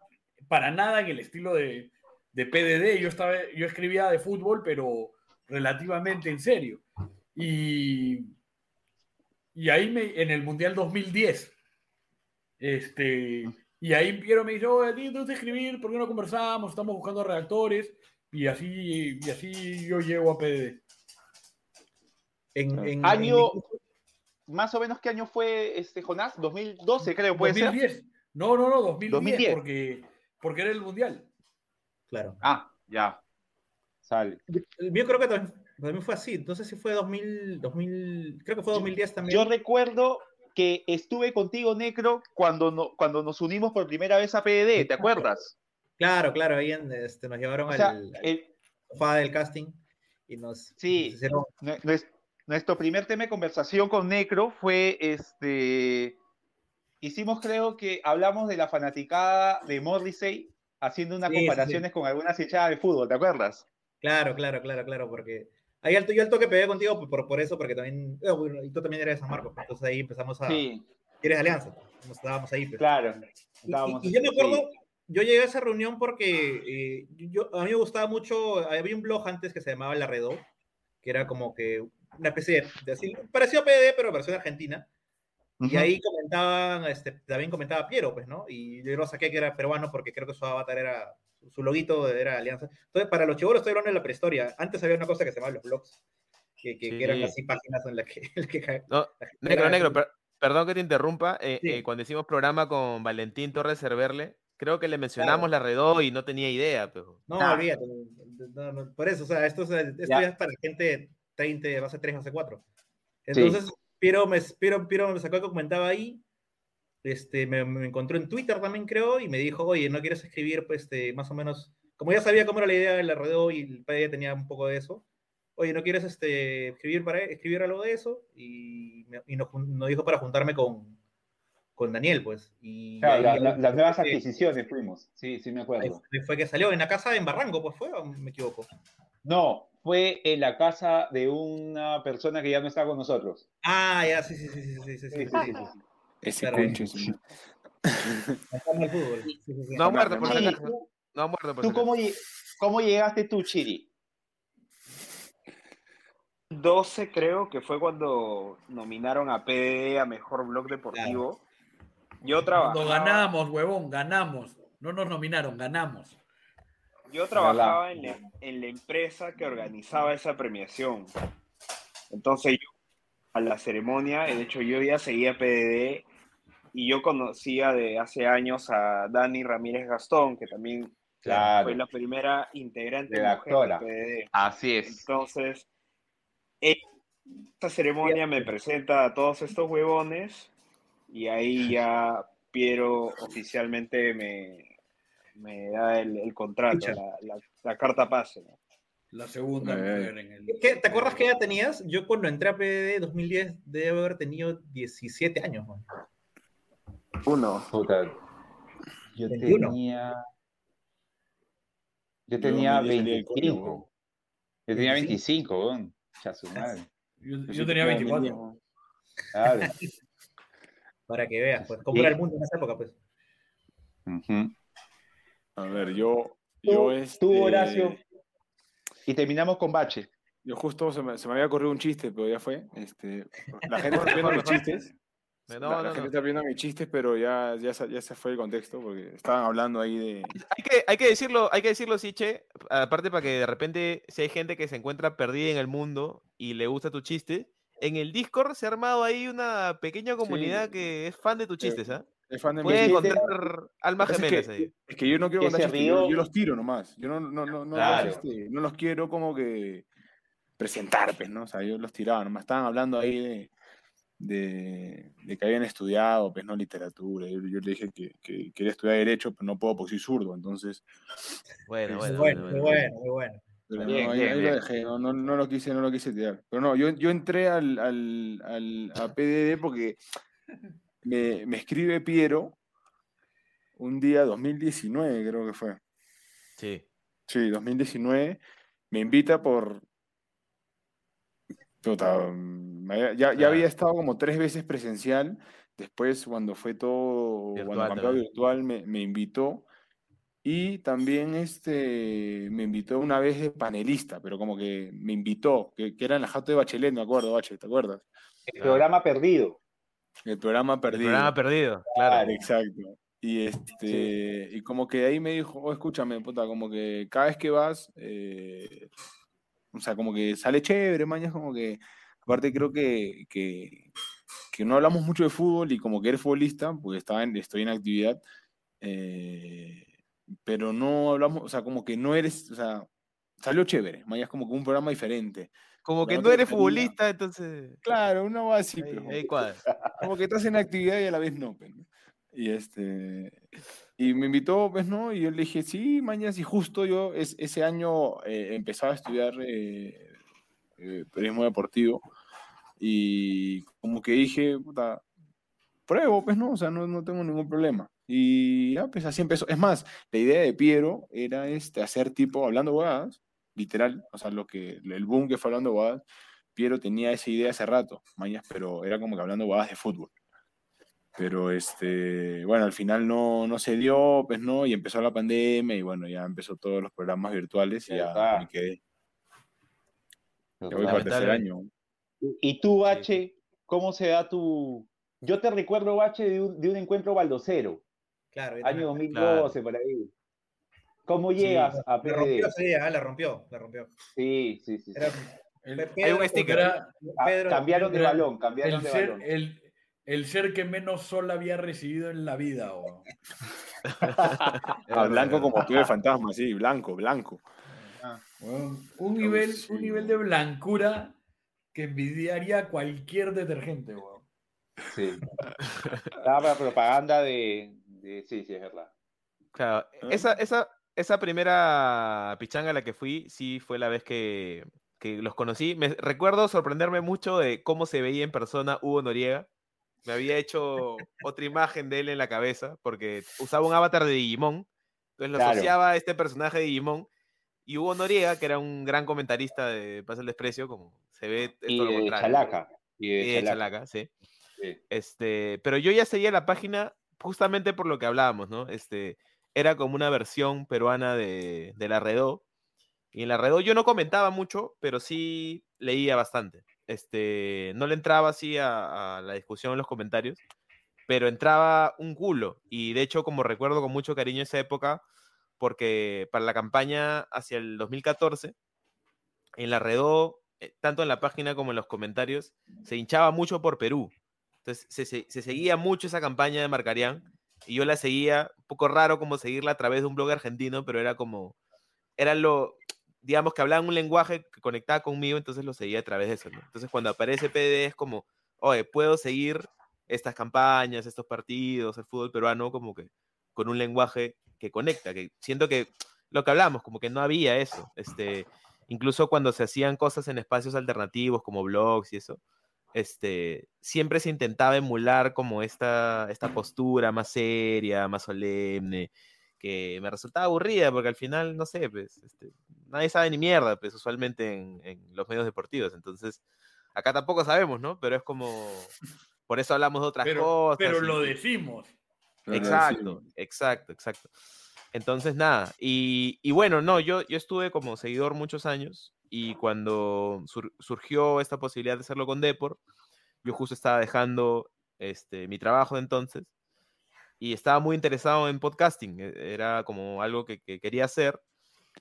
para nada en el estilo de, de PDD, yo, estaba, yo escribía de fútbol, pero relativamente en serio. Y, y ahí me, en el Mundial 2010, este, y ahí Piero me dice, oye, ¿tú te escribir? ¿Por qué no conversamos? Estamos buscando redactores. Y así, y así yo llego a PDD. En, en- Año, en- más o menos, ¿qué año fue este Jonás? 2012, creo, puede ser. 2010. No, no, no, 2010, 2010. Porque, porque era el Mundial. claro. Ah, ya. Sale. El mío creo que también, también fue así, no sé si fue 2000, 2000 creo que fue 2010 también. Yo recuerdo que estuve contigo, Necro, cuando, no- cuando nos unimos por primera vez a PDD, ¿te acuerdas? Claro, claro, ahí en, este, nos llevaron O sea, al, al el- sofá del casting y nos, Sí. nos hicieron Nuestro primer tema de conversación con Necro fue este. Hicimos, creo que hablamos de la fanaticada de Morrissey, haciendo unas Sí, sí, sí. comparaciones con algunas hinchadas de fútbol, ¿te acuerdas? Claro, claro, claro, claro, porque ahí alto, yo alto que pegué contigo por, por eso, porque también, eh, bueno, y tú también eres de San Marcos, pues, entonces ahí empezamos a, Sí, eres Alianza, nos estábamos ahí. pues. claro. Y- Estábamos- y, y yo me acuerdo, sí. yo llegué a esa reunión porque eh, yo, a mí me gustaba mucho, había un blog antes que se llamaba La Redó, que era como que una especie de, así, pareció PD, pero versión argentina. Y Ujú. ahí comentaban, este, también comentaba Piero, pues, ¿no? Y yo lo saqué que era peruano porque creo que su avatar era, su loguito era Alianza. Entonces, para los chivolos estoy hablando de la prehistoria. Antes había una cosa que se llamaba los blogs, que, que, que eran Sí. así páginas en las que... en las que No, la negro, era- negro, per- perdón que te interrumpa. eh, Sí. eh, cuando hicimos programa con Valentín Torres Cerverle, creo que le mencionamos la redó y no tenía idea. Pero... No, Nah. olvídate. no, no, por eso, o sea, esto, es, esto Ya. ya es para gente 30, base 3, base 4. Entonces, Piero, me, Piero, Piero me sacó el que comentaba ahí. Este, me, me encontró en Twitter también, creo, y me dijo, oye, ¿no quieres escribir, pues, este, más o menos? Como ya sabía cómo era la idea de la rodeo y el PD tenía un poco de eso. Oye, ¿no quieres este, escribir, para, escribir algo de eso? Y, me- y nos, nos dijo para juntarme con, con Daniel, pues. Y Claro, la- la- las nuevas adquisiciones fuimos. Sí, sí me acuerdo. fue- fue que salió en la casa en Barranco, pues fue, o me equivoco. No, fue en la casa de una persona que ya no está con nosotros. Ah, ya, sí, sí, sí, sí, sí, sí, sí, Sí. Ese concho fútbol. Sí, sí. No ha muerto, por si acaso. ¿tú- No ha muerto, por ¿Tú cómo, cómo llegaste tú, Chiri? 12 creo que fue cuando nominaron a PD a Mejor Blog Deportivo. Yo Cuando trabajaba, ganamos, huevón, ganamos. No nos nominaron, ganamos. Yo trabajaba en la, en la empresa que organizaba esa premiación. Entonces yo, a la ceremonia, de hecho yo ya seguía PDD y yo conocía de hace años a Dani Ramírez Gastón, que también Claro. fue la primera integrante De la mujer de PDD. Así es. Entonces, esta ceremonia me presenta a todos estos huevones y ahí ya Piero oficialmente me, me da el, el contrato, la, la- la carta pase. ¿no? La segunda Eh. mujer en el. ¿Qué- ¿Te acuerdas qué edad tenías? Yo cuando entré a PDD 2010 debe haber tenido 17 años. man. Uno. Puta, yo 21. tenía. Yo tenía me salí del cole, 25. weón. Yo tenía 25, weón. Ya su madre. Yo, Yo tenía como 24. mínimo. Claro. Para que veas, pues, cómo era el mundo en esa época, pues. Ujú. A ver, yo. Tú, yo este, tú, Horacio. Y terminamos con Bache. Yo justo se me, se me había ocurrido un chiste, pero ya fue. Este, la gente está viendo mis chistes. No, la, no, la no. gente está viendo mis chistes, pero ya, ya, se- ya se fue el contexto porque estaban hablando ahí de. Hay que, hay que decirlo, hay que decirlo, Siche, aparte para que de repente, si hay gente que se encuentra perdida en el mundo y le gusta tu chiste, en el Discord se ha armado ahí una pequeña comunidad que es fan de tus chistes, ¿ah? Es fan de Puede encontrar almas gemelas es que, ahí. es que yo no quiero contar yo, los tiro nomás. Yo no, no, no, no, Claro. los, este, no los quiero como que presentar, pues, ¿no? O sea, yo los tiraba nomás. Estaban hablando ahí de, de, de que habían estudiado, pues, no literatura. Yo, yo le dije que, que quería estudiar Derecho, pero no puedo porque soy zurdo, entonces. Bueno, Muy bueno, Bueno, bueno, muy bueno. bueno, muy bueno. Pero Bien, no, ahí, bien, ahí bien. lo dejé, no, no, no lo quise, no lo quise tirar. Pero no, yo, yo entré al, al, al, a PDD porque me, me escribe Piero un día 2019, creo que fue. Sí. Sí, 2019. Me invita por. Puta, mm, me había- ya, ya Claro. había estado como tres veces presencial. Después, cuando fue todo, Virtual cuando cambió virtual, me, me invitó. Y también este, me invitó una vez de panelista, pero como que me invitó, que, que era en la jato de Bachelet, me acuerdo, Bachelet, ¿te acuerdas? El programa perdido. El programa El perdido. programa perdido, claro. Exacto. Y este, y como que ahí me dijo, "Oh, escúchame, puta, como que cada vez que vas, eh, o sea, como que sale chévere, mañana como que, aparte creo que, que, que no hablamos mucho de fútbol y como que eres futbolista, porque estaba en, estoy en actividad, eh, pero no hablamos, o sea, como que no eres, o sea, salió chévere, mañana es como que un programa diferente. Como que No eres futbolista, entonces. Claro, uno va así, Ahí, pero como ahí cuadra. como que estás en actividad y a la vez no, pues, ¿no? Y este y me invitó, pues, ¿no? Y yo le dije, sí, mañana, y justo yo es, ese año eh, empezaba a estudiar eh, eh, periodismo deportivo y como que dije, puta, pruebo, pues, ¿no? O sea, no, no tengo ningún problema. Y ya, pues así empezó. Es más, la idea de Piero era este, hacer tipo, hablando huevadas, literal, o sea, lo que, el boom que fue hablando huevadas, Piero tenía esa idea hace rato, mañas, pero era como que hablando huevadas de fútbol. Pero este, bueno, al final no, no se dio, pues no, y empezó la pandemia y bueno, ya empezó todos los programas virtuales y Ya ya está. me quedé. Ya voy para el tercer año. Y tú, Bache, ¿cómo se da tu...? Yo te recuerdo, Bache, de un, de un encuentro baldocero, Claro, año también. 2012, por ahí. ¿Cómo llegas a La PDD? rompió ese día, ah, la rompió, la rompió. Sí, sí, sí. sí. Era- El- Hay un sticker. Era Ah, Pedro- cambiaron de balón, cambiaron el de ser, balón. el, el ser que menos sol había recibido en la vida. weón. Ah, blanco como tú de fantasma, sí, blanco, blanco. Weón, Un nivel, sí, un nivel de blancura que envidiaría a cualquier detergente. weón. Sí. Estaba para propaganda de, de- Sí, sí, es verdad. Claro, Ah. esa, esa, esa primera pichanga a la que fui, sí fue la vez que, que los conocí. Me recuerdo sorprenderme mucho de cómo se veía en persona Hugo Noriega. Me había hecho otra imagen de él en la cabeza, porque usaba un avatar de Digimon. Entonces lo Claro. asociaba a este personaje de Digimon. Y Hugo Noriega, que era un gran comentarista de Pasa el Desprecio, como se ve Y todo lo de contrario. Chalaca. Y de Y de Chalaca. Chalaca, sí. Sí. Este, pero yo ya seguía la página justamente por lo que hablábamos, ¿no? Este, era como una versión peruana de, de la. Y en la Redó yo no comentaba mucho, pero sí leía bastante. Este, no le entraba así a, a la discusión en los comentarios, pero entraba un culo. Y de hecho, como recuerdo con mucho cariño esa época, porque para la campaña hacia el 2014, en la Redó, eh, tanto en la página como en los comentarios, se hinchaba mucho por Perú. Entonces se, se- se seguía mucho esa campaña de Marcarián y yo la seguía, un poco raro como seguirla a través de un blog argentino, pero era como, era lo, digamos que hablaban un lenguaje que conectaba conmigo, entonces lo seguía a través de eso. Entonces cuando aparece PD es como, oye, puedo seguir estas campañas, estos partidos, el fútbol peruano, como que con un lenguaje que conecta, que siento que lo que hablamos, como que no había eso, este, incluso cuando se hacían cosas en espacios alternativos como blogs y eso, este, siempre se intentaba emular como esta, esta postura más seria, más solemne, que me resultaba aburrida porque al final, no sé, pues, este, nadie sabe ni mierda, pues, usualmente en, en los medios deportivos, entonces, acá tampoco sabemos, ¿no? Pero es como, por eso hablamos de otras Pero, cosas. pero y- lo decimos. Exacto, exacto, exacto. Entonces, nada, y, y bueno, no, yo, yo estuve como seguidor muchos años y cuando sur- surgió esta posibilidad de hacerlo con Depor, yo justo estaba dejando este, mi trabajo de entonces y estaba muy interesado en podcasting, e- era como algo que, que quería hacer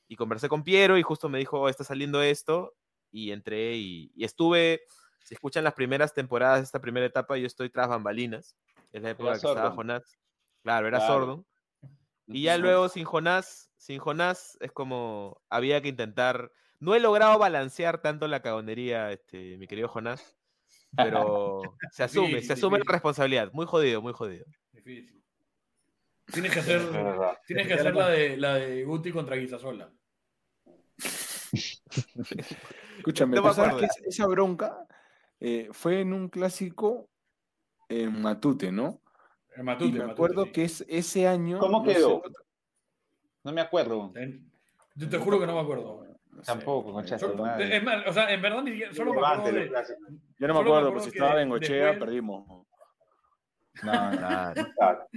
y conversé con Piero y justo me dijo, "Oh, está saliendo esto y entré y, y estuve, si escuchan las primeras temporadas de esta primera etapa, yo estoy tras bambalinas, es la época que estaba. Jonás, claro, era Claro. Sordon. Y ya luego sin Jonás, sin Jonás es como había que intentar. No he logrado balancear tanto la cagonería, este, mi querido Jonás, pero se asume, Difícil, se asume la responsabilidad. Muy jodido, muy jodido. Difícil. Tienes que hacer, tienes que hacer la de, la de Guti contra Guisasola. Escúchame, No me ¿tú sabes acuerdo. que es- esa bronca eh, fue en un clásico en Matute, ¿no? El Matute, y me Matute, acuerdo sí. que es, ese año. ¿Cómo no sé, quedó? puta, No me acuerdo. Yo te juro que no me acuerdo. No. Tampoco, concha Solo- madre. es más, o sea, en verdad ni solo me acuerdo de. Yo no me acuerdo, pues si estaba en Gochea, después- perdimos. No, no, claro.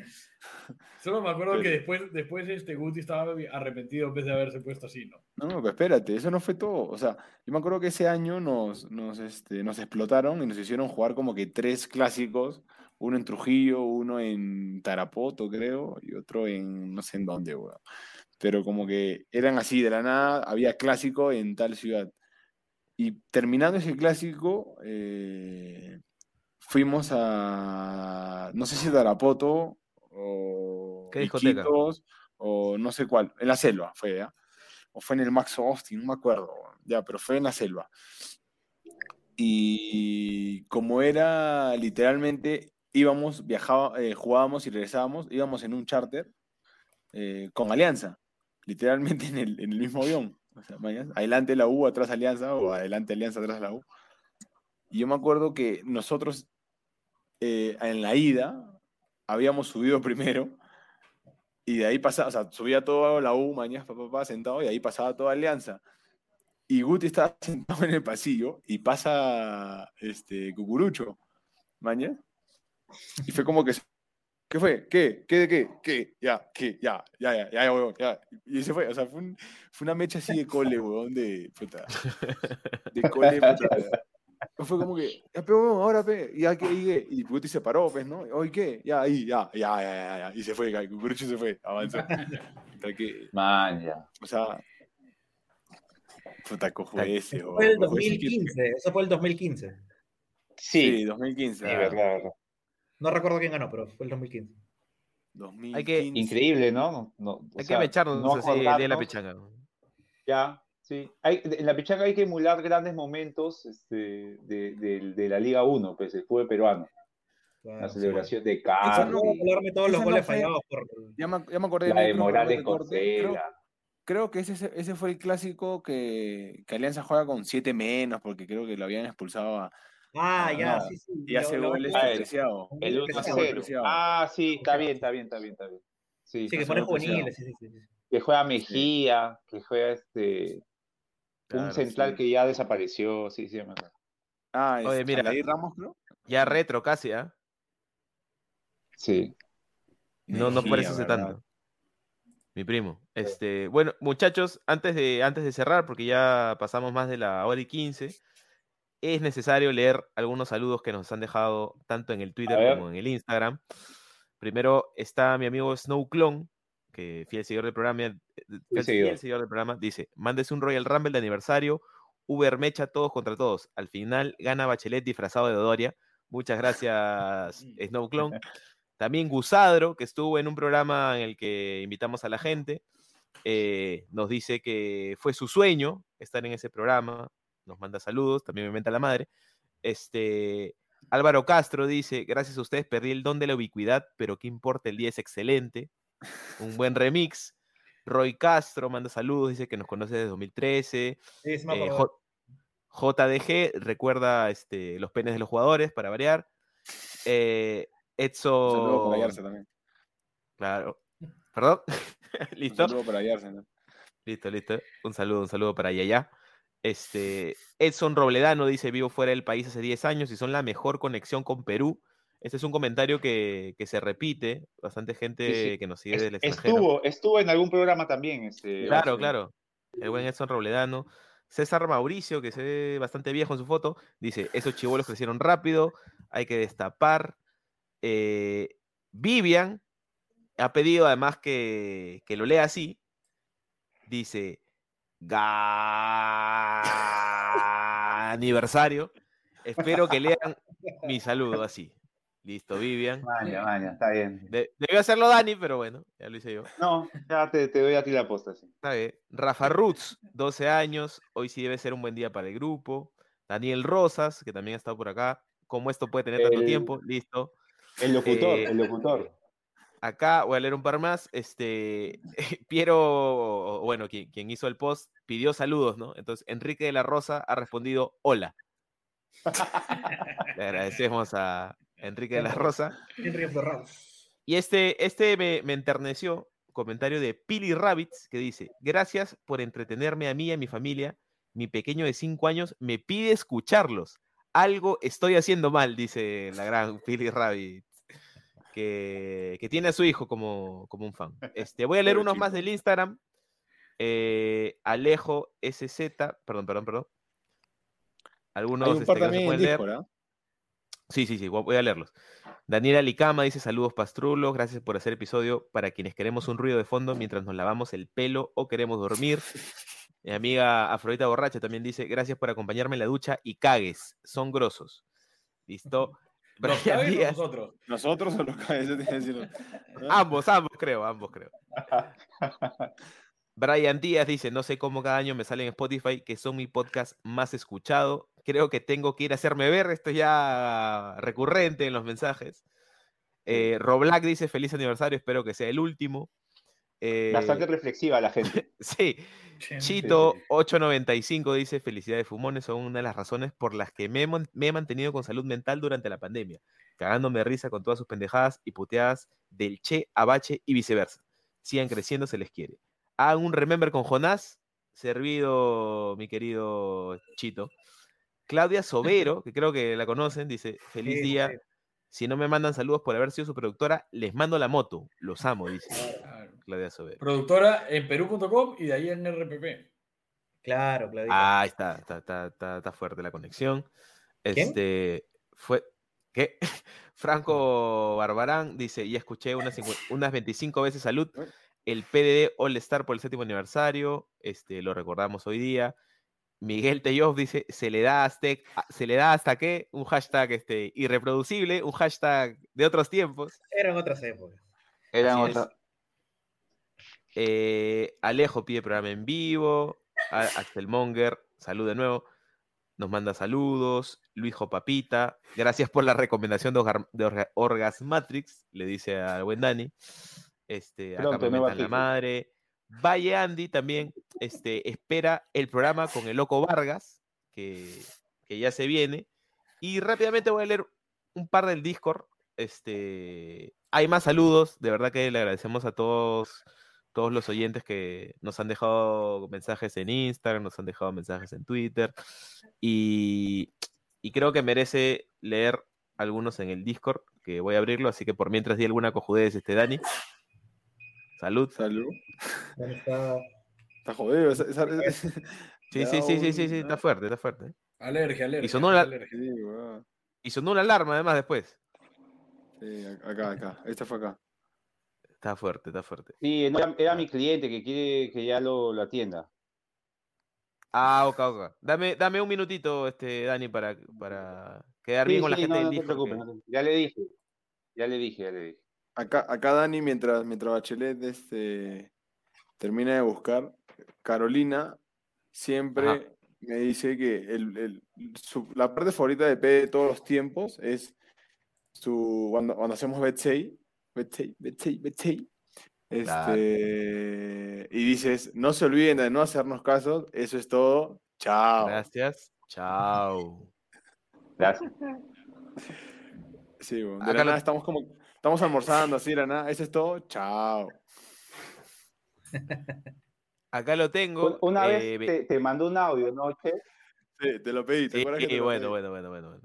solo me acuerdo Pero- que después, después este Guti estaba arrepentido en vez de haberse puesto así, ¿no? No, no, pero espérate, eso no fue todo. O sea, yo me acuerdo que ese año nos, nos, este, nos explotaron y nos hicieron jugar como que tres clásicos, uno en Trujillo, uno en Tarapoto, creo, y otro en no sé en dónde, weón. Pero como que eran así, de la nada, había clásico en tal ciudad. Y terminando ese clásico, eh, fuimos a, no sé si Tarapoto o ¿Qué discoteca? Iquitos, o no sé cuál, en la selva fue, ¿ya? O fue en el Max Austin, no me acuerdo, ya, pero fue en la selva. Y como era literalmente, íbamos, viajaba, eh, jugábamos y regresábamos, íbamos en un charter eh, con Alianza, literalmente en el, en el mismo avión. O sea, mañas, adelante la U, atrás Alianza, o adelante Alianza, atrás la U. Y yo me acuerdo que nosotros eh, en la ida habíamos subido primero y de ahí pasaba, o sea, subía todo la U, mañana, papá, papá, sentado y ahí pasaba toda Alianza. Y Guti estaba sentado en el pasillo y pasa este Cucurucho, mañana. Y fue como que, ¿qué fue? ¿Qué? ¿Qué de qué? ¿Qué? Ya, ¿qué? Ya, ya, ya, ya, ya, huevón, ya. Y se fue, o sea, fue, un- fue una mecha así de cole, huevón, de puta. De cole, puta. Fue como que, ya, pero huevón, ahora, pe, ya, ¿qué? ¿Y, qué? y Guti se paró, pues, ¿no? ¿Hoy qué? Ya, ahí, ya, ya, ya, ya, ya. Y se fue, el Cucurucho se fue, avanzó. Puta, que, Man, ya. o sea, puta, cojo ese, Eso fue el huevón, cojo ese que- 2015. Eso fue el 2015. Sí, Sí, 2015. sí, ah, verdad, verdad. No recuerdo quién ganó, pero fue el 2015. 2015. Increíble, ¿no? No, no, o Hay sea, que mecharnos no así de la pichanga. Ya, sí. Hay, en la pichanga hay que emular grandes momentos este, de, de- de la Liga 1, pues el fútbol peruano. Claro, La sí. celebración de Carlos, no- Voy a hablarme todos los no goles fallados por. Ya me, ya me acordé la de Morales perdón que con corte, creo, que ese, ese fue el clásico que, que Alianza juega con 7 menos, porque creo que lo habían expulsado a, Ah, ya, no. sí, sí. y hace Ah, el- despreciado. El 1 a Preciado, 0. preciado. Ah, sí, está bien, está bien, está bien, está bien. Sí, Sí, que hace pone gol juveniles. Sí, sí, sí, que juega Mejía, que juega este un central sí. que ya desapareció, sí, sí, me acuerdo. Ah, Oye, es mira. Aldair Ramos, creo. Ya retro casi, ¿ah? Sí. No, no parece ¿verdad? tanto. Mi primo. Este, bueno, muchachos, antes de, antes de cerrar, porque ya pasamos más de la hora y quince, es necesario leer algunos saludos que nos han dejado tanto en el Twitter como en el Instagram. Primero está mi amigo Snow Clone, que fiel seguidor del programa, eh, fiel, fiel seguidor del programa, dice, mándese un Royal Rumble de aniversario, Uber Mecha todos contra todos. Al final gana Bachelet disfrazado de Doria. Muchas gracias, Snow Clone. También Gusadro, que estuvo en un programa en el que invitamos a la gente, eh, nos dice que fue su sueño estar en ese programa. Nos manda saludos, también me menta la madre. Este, Álvaro Castro dice, gracias a ustedes perdí el don de la ubicuidad, pero qué importa, el día es excelente. Un buen remix. Roy Castro manda saludos, dice que nos conoce desde 2013. Sí, me Eh, JDG recuerda este, los penes de los jugadores para variar. Eh, Un saludo para Edson. Yarse también. Claro. ¿Perdón? Un ¿Listo? saludo para Yarse. ¿no? Listo, listo. Un saludo, un saludo para Yaya. Este, Edson Robledano dice, vivo fuera del país hace 10 años y son la mejor conexión con Perú. Este es un comentario que, que se repite. Bastante gente Sí, sí. que nos sigue Es- del extranjero. estuvo, estuvo en algún programa también. Este, Claro, claro. El buen Edson Robledano. César Mauricio, que se ve bastante viejo en su foto, dice, esos chivolos crecieron rápido, hay que destapar. Eh, Vivian ha pedido además que, que lo lea así. Dice, "Ga- aniversario. Espero que lean mi saludo así. Listo, Vivian. Maña, maña, está bien. De- debió hacerlo Dani, pero bueno, ya lo hice yo. No, ya te, te doy a ti la posta. Sí. Está bien. Rafa Roots, 12 años. Hoy sí debe ser un buen día para el grupo. Daniel Rosas, que también ha estado por acá. ¿Cómo esto puede tener tanto El- tiempo? Listo. El locutor, Eh, el locutor. Acá voy a leer un par más. Este, Piero, bueno, quien, quien hizo el post, pidió saludos, ¿no? Entonces, Enrique de la Rosa ha respondido hola. Le agradecemos a Enrique de la Rosa. Y este, este me, me enterneció, comentario de Pili Rabbits, que dice, gracias por entretenerme a mí y a mi familia. Mi pequeño de 5 años me pide escucharlos. Algo estoy haciendo mal, dice la gran Pili Rabbits, que, que tiene a su hijo como, como un fan. Este, voy a leer unos más del Instagram. Eh, Alejo SZ, perdón, perdón, perdón. Algunos Hay un este, par que no se también en pueden leer. ¿ah? Sí, sí, sí, voy voy a leerlos. Daniela Licama dice saludos pastrulos, gracias por hacer episodio para quienes queremos un ruido de fondo mientras nos lavamos el pelo o queremos dormir. Mi amiga Afrodita Borracha también dice gracias por acompañarme en la ducha y cagues, son grosos. Listo. ¿Los Brian cagues o Díaz, nosotros? Nosotros o los decir. ambos, ambos creo, ambos creo. Brian Díaz dice, no sé cómo cada año me sale en Spotify, que son mi podcast más escuchado. Creo que tengo que ir a hacerme ver, esto es ya recurrente en los mensajes. Eh, Roblack dice, feliz aniversario, espero que sea el último. Eh, Bastante reflexiva la gente. sí, Sí, Chito 895 dice, felicidades fumones, son una de las razones por las que me, he mon- me he mantenido con salud mental durante la pandemia, cagándome de risa con todas sus pendejadas y puteadas del Che a Bache y viceversa. Sigan creciendo, se les quiere. Hagan un remember con Jonás, servido mi querido Chito. Claudia Sobero, que creo que la conocen, dice, feliz Sí, día. sí. Si no me mandan saludos por haber sido su productora, les mando la moto. Los amo, dice Claro. Claudia Sobero. Productora en perú.com y de ahí en RPP. Claro, Claudito. Ah, ahí está, está, está, está, está fuerte la conexión. Este fue. ¿Qué? Franco Barbarán dice: Ya escuché unas, unas 25 veces salud. El PDD All Star por el séptimo aniversario. Este, lo recordamos hoy día. Miguel Teyov dice: se le da hasta, se le da hasta qué? Un hashtag este, irreproducible, un hashtag de otros tiempos. Eran otras épocas. Eran otra- Eh, Alejo pide programa en vivo. A- Axel Monger, salud de nuevo. Nos manda saludos. Luijo Papita, gracias por la recomendación de, Orga- de Orga- Orgasmatrix, le dice al buen Dani. Este, acá Pronto, me nueva mentan la madre. Valle Andy también este, espera el programa con el Loco Vargas, que, que ya se viene. Y rápidamente voy a leer un par del Discord. Este, hay más saludos, de verdad que le agradecemos a todos, todos los oyentes que nos han dejado mensajes en Instagram, nos han dejado mensajes en Twitter. Y, y creo que merece leer algunos en el Discord, que voy a abrirlo, así que por mientras di alguna cojudez, este Dani. Salud. Salud. ¿Dónde está? Está jodido. Sí, sí, sí, sí, sí, sí, está fuerte, está fuerte. Alergia, alergia. Y sonó la- alergia. Sí, weón. Y sonó una alarma además después. Sí, acá, acá. Esta fue acá. Está fuerte, está fuerte. Sí, no, era, era mi cliente que quiere que ya lo, lo atienda. Ah, ok, ok. Dame, dame un minutito, este, Dani, para, para Quedar Sí, bien con la sí, gente no, del no te Discord, preocupes. que- no te- Ya le dije. Ya le dije, ya le dije. Acá, acá Dani, mientras, mientras Bachelet este, termina de buscar, Carolina siempre Ajá. me dice que el, el- su- la parte favorita de P de todos los tiempos es su, cuando, cuando hacemos Betsay, Betsay. Claro. Este, y dices, no se olviden de no hacernos caso, eso es todo, chao. Gracias. Chao. Gracias. Sí, bueno, de Acá la lo- nada estamos como, estamos almorzando así, de la nada, eso es todo, chao. Acá lo tengo. Un- Una eh, vez ve- te, te mandó un audio, ¿no, Che? Sí, te lo pedí, ¿te Sí, acuerdas que te lo bueno, pedí? bueno, bueno, bueno, bueno.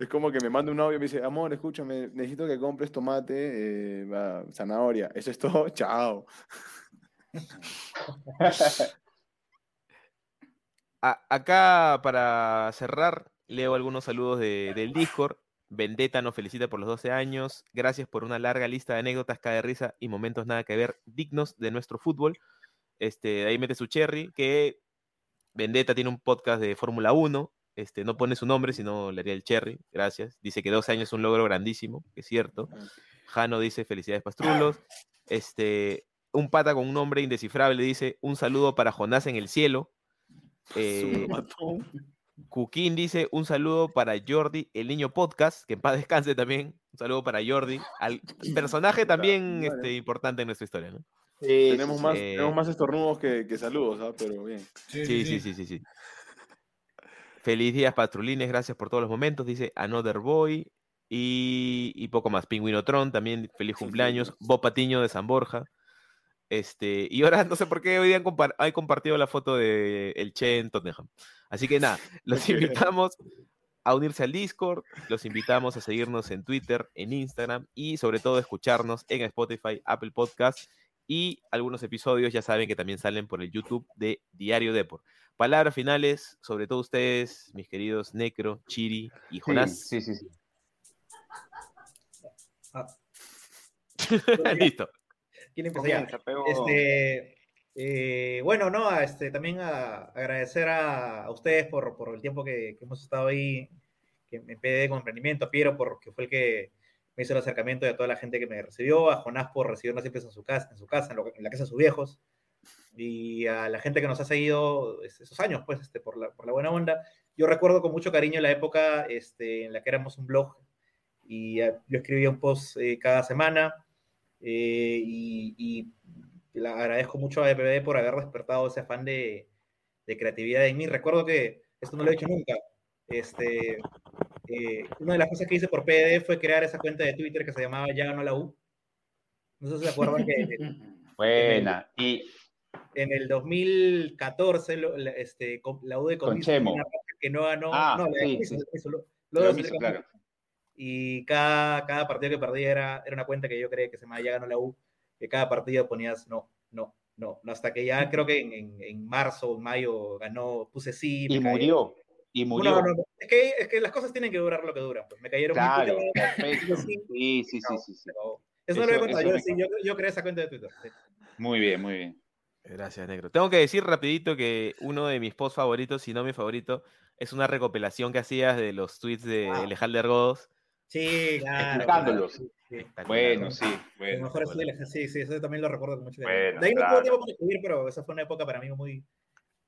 Es como que me manda un audio y me dice, amor, escúchame, necesito que compres tomate, eh, zanahoria. Eso es todo, chao. Acá para cerrar, leo algunos saludos de- del Discord. Vendetta nos felicita por los 12 años. Gracias por una larga lista de anécdotas, cae de risa y momentos nada que ver, dignos de nuestro fútbol. Este, ahí mete su cherry, que Vendetta tiene un podcast de Fórmula 1. Este, no pone su nombre, sino le haría el cherry. Gracias. Dice que 12 años es un logro grandísimo, que es cierto. Jano dice felicidades pastrulos. Este, un pata con un nombre indescifrable dice un saludo para Jonás en el cielo. Eh, Cuquín dice un saludo para Jordi, el niño podcast, que en paz descanse también. Un saludo para Jordi, al personaje también este, importante en nuestra historia, ¿no? tenemos, más, Eh, tenemos más estornudos que, que saludos, ¿ah? pero bien. Sí, sí, sí, sí, sí. Feliz días, patrulines, gracias por todos los momentos, dice Another Boy. Y, y poco más. Pingüino Tron, también feliz cumpleaños. Bob Patiño de San Borja. Este, y ahora no sé por qué hoy día han, compar- han compartido la foto de el Che en Tottenham. Así que nada, los invitamos a unirse al Discord, los invitamos a seguirnos en Twitter, en Instagram y sobre todo escucharnos en Spotify, Apple Podcast y algunos episodios ya saben que también salen por el YouTube de Diario Deport. Palabras finales, sobre todo ustedes, mis queridos Necro, Chiri y Jonás. Sí, sí, sí. Listo. ¿Quién? Comienza, pego. Este, eh, bueno, no, este, también a, agradecer a, a ustedes por, por el tiempo que, que hemos estado ahí, que me pedí con emprendimiento, a Piero, porque fue el que me hizo el acercamiento y a toda la gente que me recibió, a Jonás por recibirnos siempre en su casa, en, su casa, en, lo- en la casa de sus viejos, y a la gente que nos ha seguido es- esos años, pues, este, por, la, por la buena onda. Yo recuerdo con mucho cariño la época este, en la que éramos un blog y eh, yo escribía un post eh, cada semana eh, y, y le agradezco mucho a EPB por haber despertado ese afán de, de creatividad en mí. Recuerdo que, esto no lo he hecho nunca, este, eh, una de las cosas que hice por PD fue crear esa cuenta de Twitter que se llamaba Ya ganó la U. No sé si se acuerdan que Buena. Y en el 2014 lo- la- este, la U de Comiso una que no ganó, Ah, no, la sí, de Comiso, lo- campeón. claro. Y cada, cada partido que perdía era, era una cuenta que yo creía que se me ya ganó la U, que cada partido ponías no, no, no, no, hasta que ya creo que en, en, en marzo o mayo ganó, puse sí. me Y caí. murió. Y murió. No, no, no, Es, que, es que las cosas tienen que durar lo que duran, pues me cayeron muy Claro, putas, perfecto. sí, Sí, sí, sí, sí, pero Eso no lo había Eso- contado, eso yo, me yo, yo creé esa cuenta de Twitter. sí. Muy bien, muy bien. Gracias, negro. Tengo que decir rapidito que uno de mis posts favoritos, si no mi favorito, es una recopilación que hacías de los tweets de. Alejandro Ergodos. Sí, claro. Explicándolos. sí, sí. Bueno, sí, Lo bueno. mejor es Twitter, sí, sí, eso también lo recuerdo con mucho cariño. Bueno, De ahí no claro. tuve tiempo para escribir, pero esa fue una época para mí muy,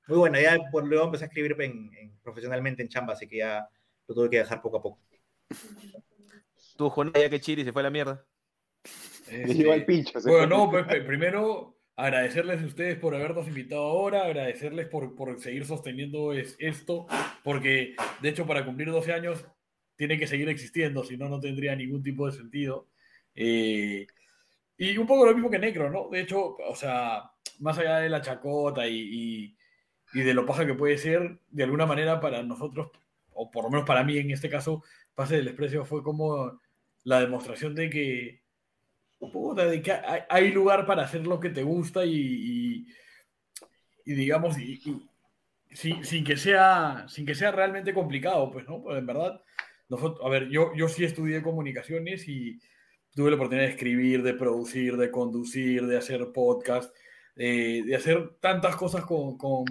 muy buena. Ya por, luego empecé a escribir en, en- profesionalmente en chamba, así que ya lo tuve que dejar poco a poco. Tú, Jonás, ya que Chiri se fue a la mierda. Llegó al pincho. se Bueno, no, pues, primero agradecerles a ustedes por habernos invitado ahora, agradecerles por, por seguir sosteniendo es, esto, porque de hecho para cumplir 12 años tiene que seguir existiendo, si no, no tendría ningún tipo de sentido. Eh, y un poco lo mismo que Necro, ¿no? De hecho, o sea, más allá de la chacota y, y, y de lo paja que puede ser, de alguna manera para nosotros, o por lo menos para mí en este caso, Pase del Desprecio fue como la demostración de que puta, de que hay, hay lugar para hacer lo que te gusta y, y, y digamos, y, sin, sin, que sea, sin que sea realmente complicado, pues, ¿no? Pues en verdad, nosotros, a ver, yo, yo sí estudié comunicaciones y tuve la oportunidad de escribir, de producir, de conducir, de hacer podcast, eh, de hacer tantas cosas con, con,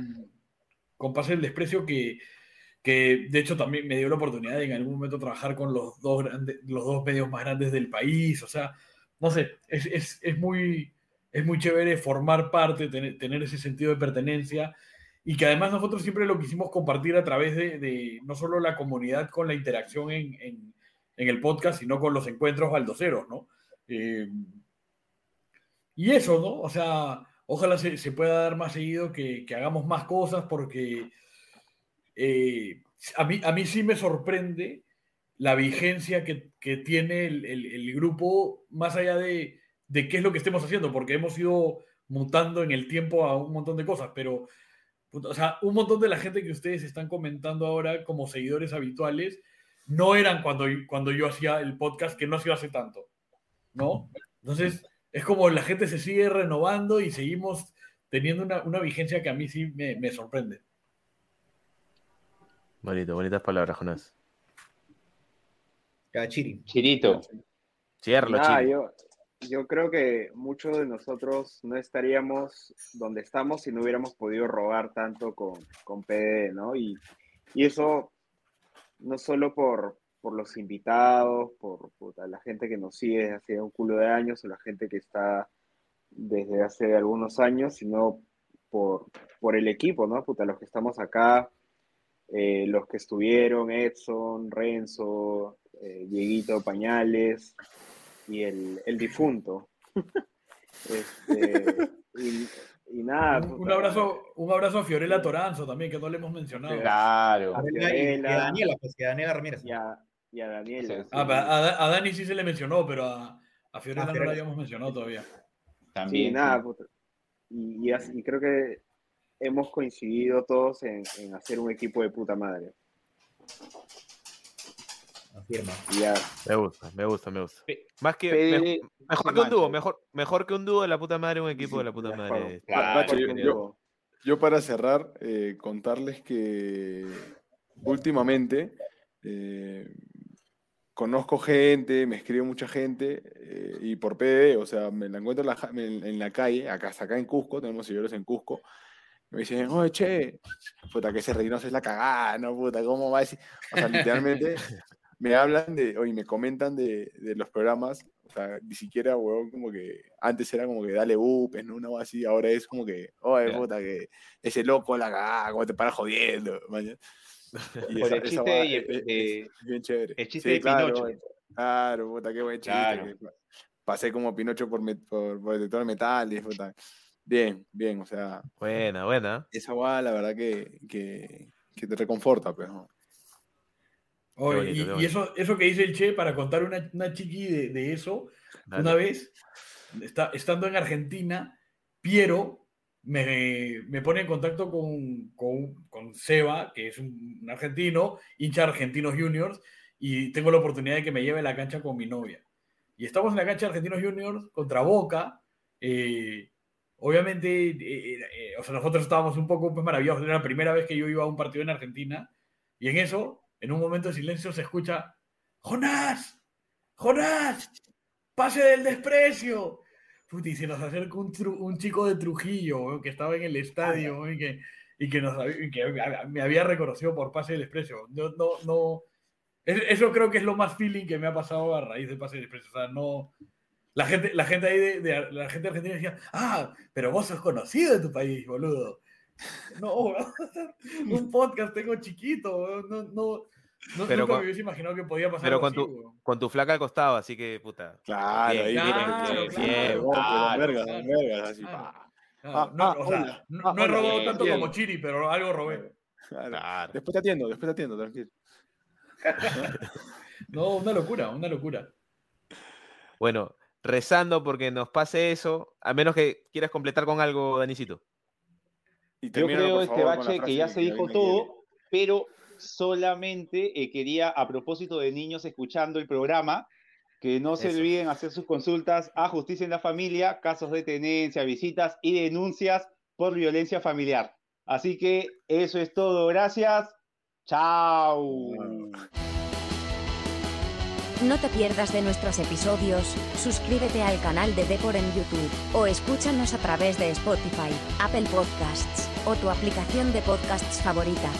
con Pase del Desprecio que, que de hecho también me dio la oportunidad de en algún momento trabajar con los dos, grandes, los dos medios más grandes del país. O sea, no sé, es, es, es muy, es muy chévere formar parte, tener, tener, ese sentido de pertenencia y que además nosotros siempre lo quisimos compartir a través de, de no solo la comunidad con la interacción en, en, en, el podcast, sino con los encuentros baldoceros, ¿no? Eh, y eso, ¿no? O sea, ojalá se, se pueda dar más seguido, que, que hagamos más cosas, porque eh, a, mí, a mí sí me sorprende la vigencia que, que tiene el, el, grupo, más allá de, de, qué es lo que estemos haciendo, porque hemos ido mutando en el tiempo a un montón de cosas, pero, o sea, un montón de la gente que ustedes están comentando ahora como seguidores habituales, no eran cuando, cuando yo hacía el podcast, que no ha sido hace tanto, ¿no? Entonces, es como la gente se sigue renovando y seguimos teniendo una, una vigencia que a mí sí me, me sorprende. Bonito, bonitas palabras, Jonás. Ya, Chiri. Chirito. Cierro, nah, Chiri. Yo, yo creo que muchos de nosotros no estaríamos donde estamos si no hubiéramos podido robar tanto con, con PD, ¿no? Y, y eso no solo por, por los invitados, por, por, la gente que nos sigue desde hace un culo de años o la gente que está desde hace algunos años, sino por, por el equipo, ¿no? Puta, los que estamos acá, eh, los que estuvieron, Edson, Renzo, eh, Dieguito Pañales y el, el difunto. este, y, y, nada. Un, un, abrazo, un abrazo a Fiorella Toranzo también, que no le hemos mencionado. Claro. A, Fiorella, y a Daniela, pues, que a Daniela Ramírez. Y a, y a Daniela. Ah, sí. a, a, Dani sí se le mencionó, pero a, a Fiorella no la habíamos mencionado todavía. También. Sí, nada. Y, y, así, y creo que hemos coincidido todos en, en, hacer un equipo de puta madre. Ya. Me gusta, me gusta, me gusta. Más que mejor, mejor que un dúo, mejor, mejor que un dúo de la puta madre, un equipo de la puta madre. Claro, yo, yo, yo, para cerrar, eh, contarles que últimamente eh, conozco gente, me escribe mucha gente eh, y por PD, o sea, me la encuentro en la, en, en la calle, acá, acá en Cusco, tenemos seguidores en Cusco, me dicen, oye, che, puta, que ese Reynoso es la cagada, ¿no? Puta, ¿cómo va a decir? O sea, literalmente me hablan de, oye, me comentan de, de, los programas, o sea, ni siquiera, weón, como que antes era como que dale upes, ¿no? Una así, ahora es como que, oye, puta, que ese loco la cagada, ¿cómo te paras jodiendo? Man? Y esa, el chiste y el, es, es, bien chévere. El chiste sí, de claro, Pinocho. Claro, puta, qué buen chiste. Claro. Pasé como Pinocho por, por, por detector de metales, puta. Bien, bien, o sea. Buena, buena. Esa guada, la verdad que, que, que te reconforta, pues. ¿no? Oh, bonito, y, y eso, eso que dice el Che, para contar una, una chiqui de, de eso, Dale. una vez, está, estando en Argentina, Piero me, me pone en contacto con, con, con Seba, que es un, un, argentino, hincha Argentinos Juniors, y tengo la oportunidad de que me lleve a la cancha con mi novia. Y estamos en la cancha de Argentinos Juniors contra Boca. Eh, obviamente, eh, eh, o sea, nosotros estábamos un poco pues, maravillados. Era la primera vez que yo iba a un partido en Argentina. Y en eso, en un momento de silencio, se escucha: ¡Jonás! ¡Jonás! ¡Pase del desprecio! Puti, se nos acerca un, un chico de Trujillo que estaba en el estadio y que, y que, nos, y que me había reconocido por pase del desprecio. No, no, no. Eso creo que es lo más feeling que me ha pasado a raíz de pase del desprecio. O sea, no. La gente, la gente ahí de, de, la gente argentina decía, ah, pero vos sos conocido de tu país, boludo. No, un podcast tengo chiquito, no, no, no pero nunca con, me hubiese imaginado que podía pasar. Pero con, así, tu, con tu flaca al costado, así que puta. Claro, bien, ahí claro, bien, claro, bien, claro, no, he robado bien, tanto bien. como Chiri, pero algo robé. Claro. Claro. Después te atiendo, después te atiendo, tranquilo. No, una locura, una locura. Bueno, rezando porque nos pase eso, a menos que quieras completar con algo, Danicito. Y Yo creo, este bache, que ya se que dijo todo, pero solamente eh, quería, a propósito de niños escuchando el programa, que no se Eso. olviden hacer sus consultas a Justicia en la Familia, casos de tenencia, visitas y denuncias por violencia familiar. Así que eso es todo. Gracias. Chao. No te pierdas de nuestros episodios, suscríbete al canal de Depor en YouTube, o escúchanos a través de Spotify, Apple Podcasts, o tu aplicación de podcasts favorita.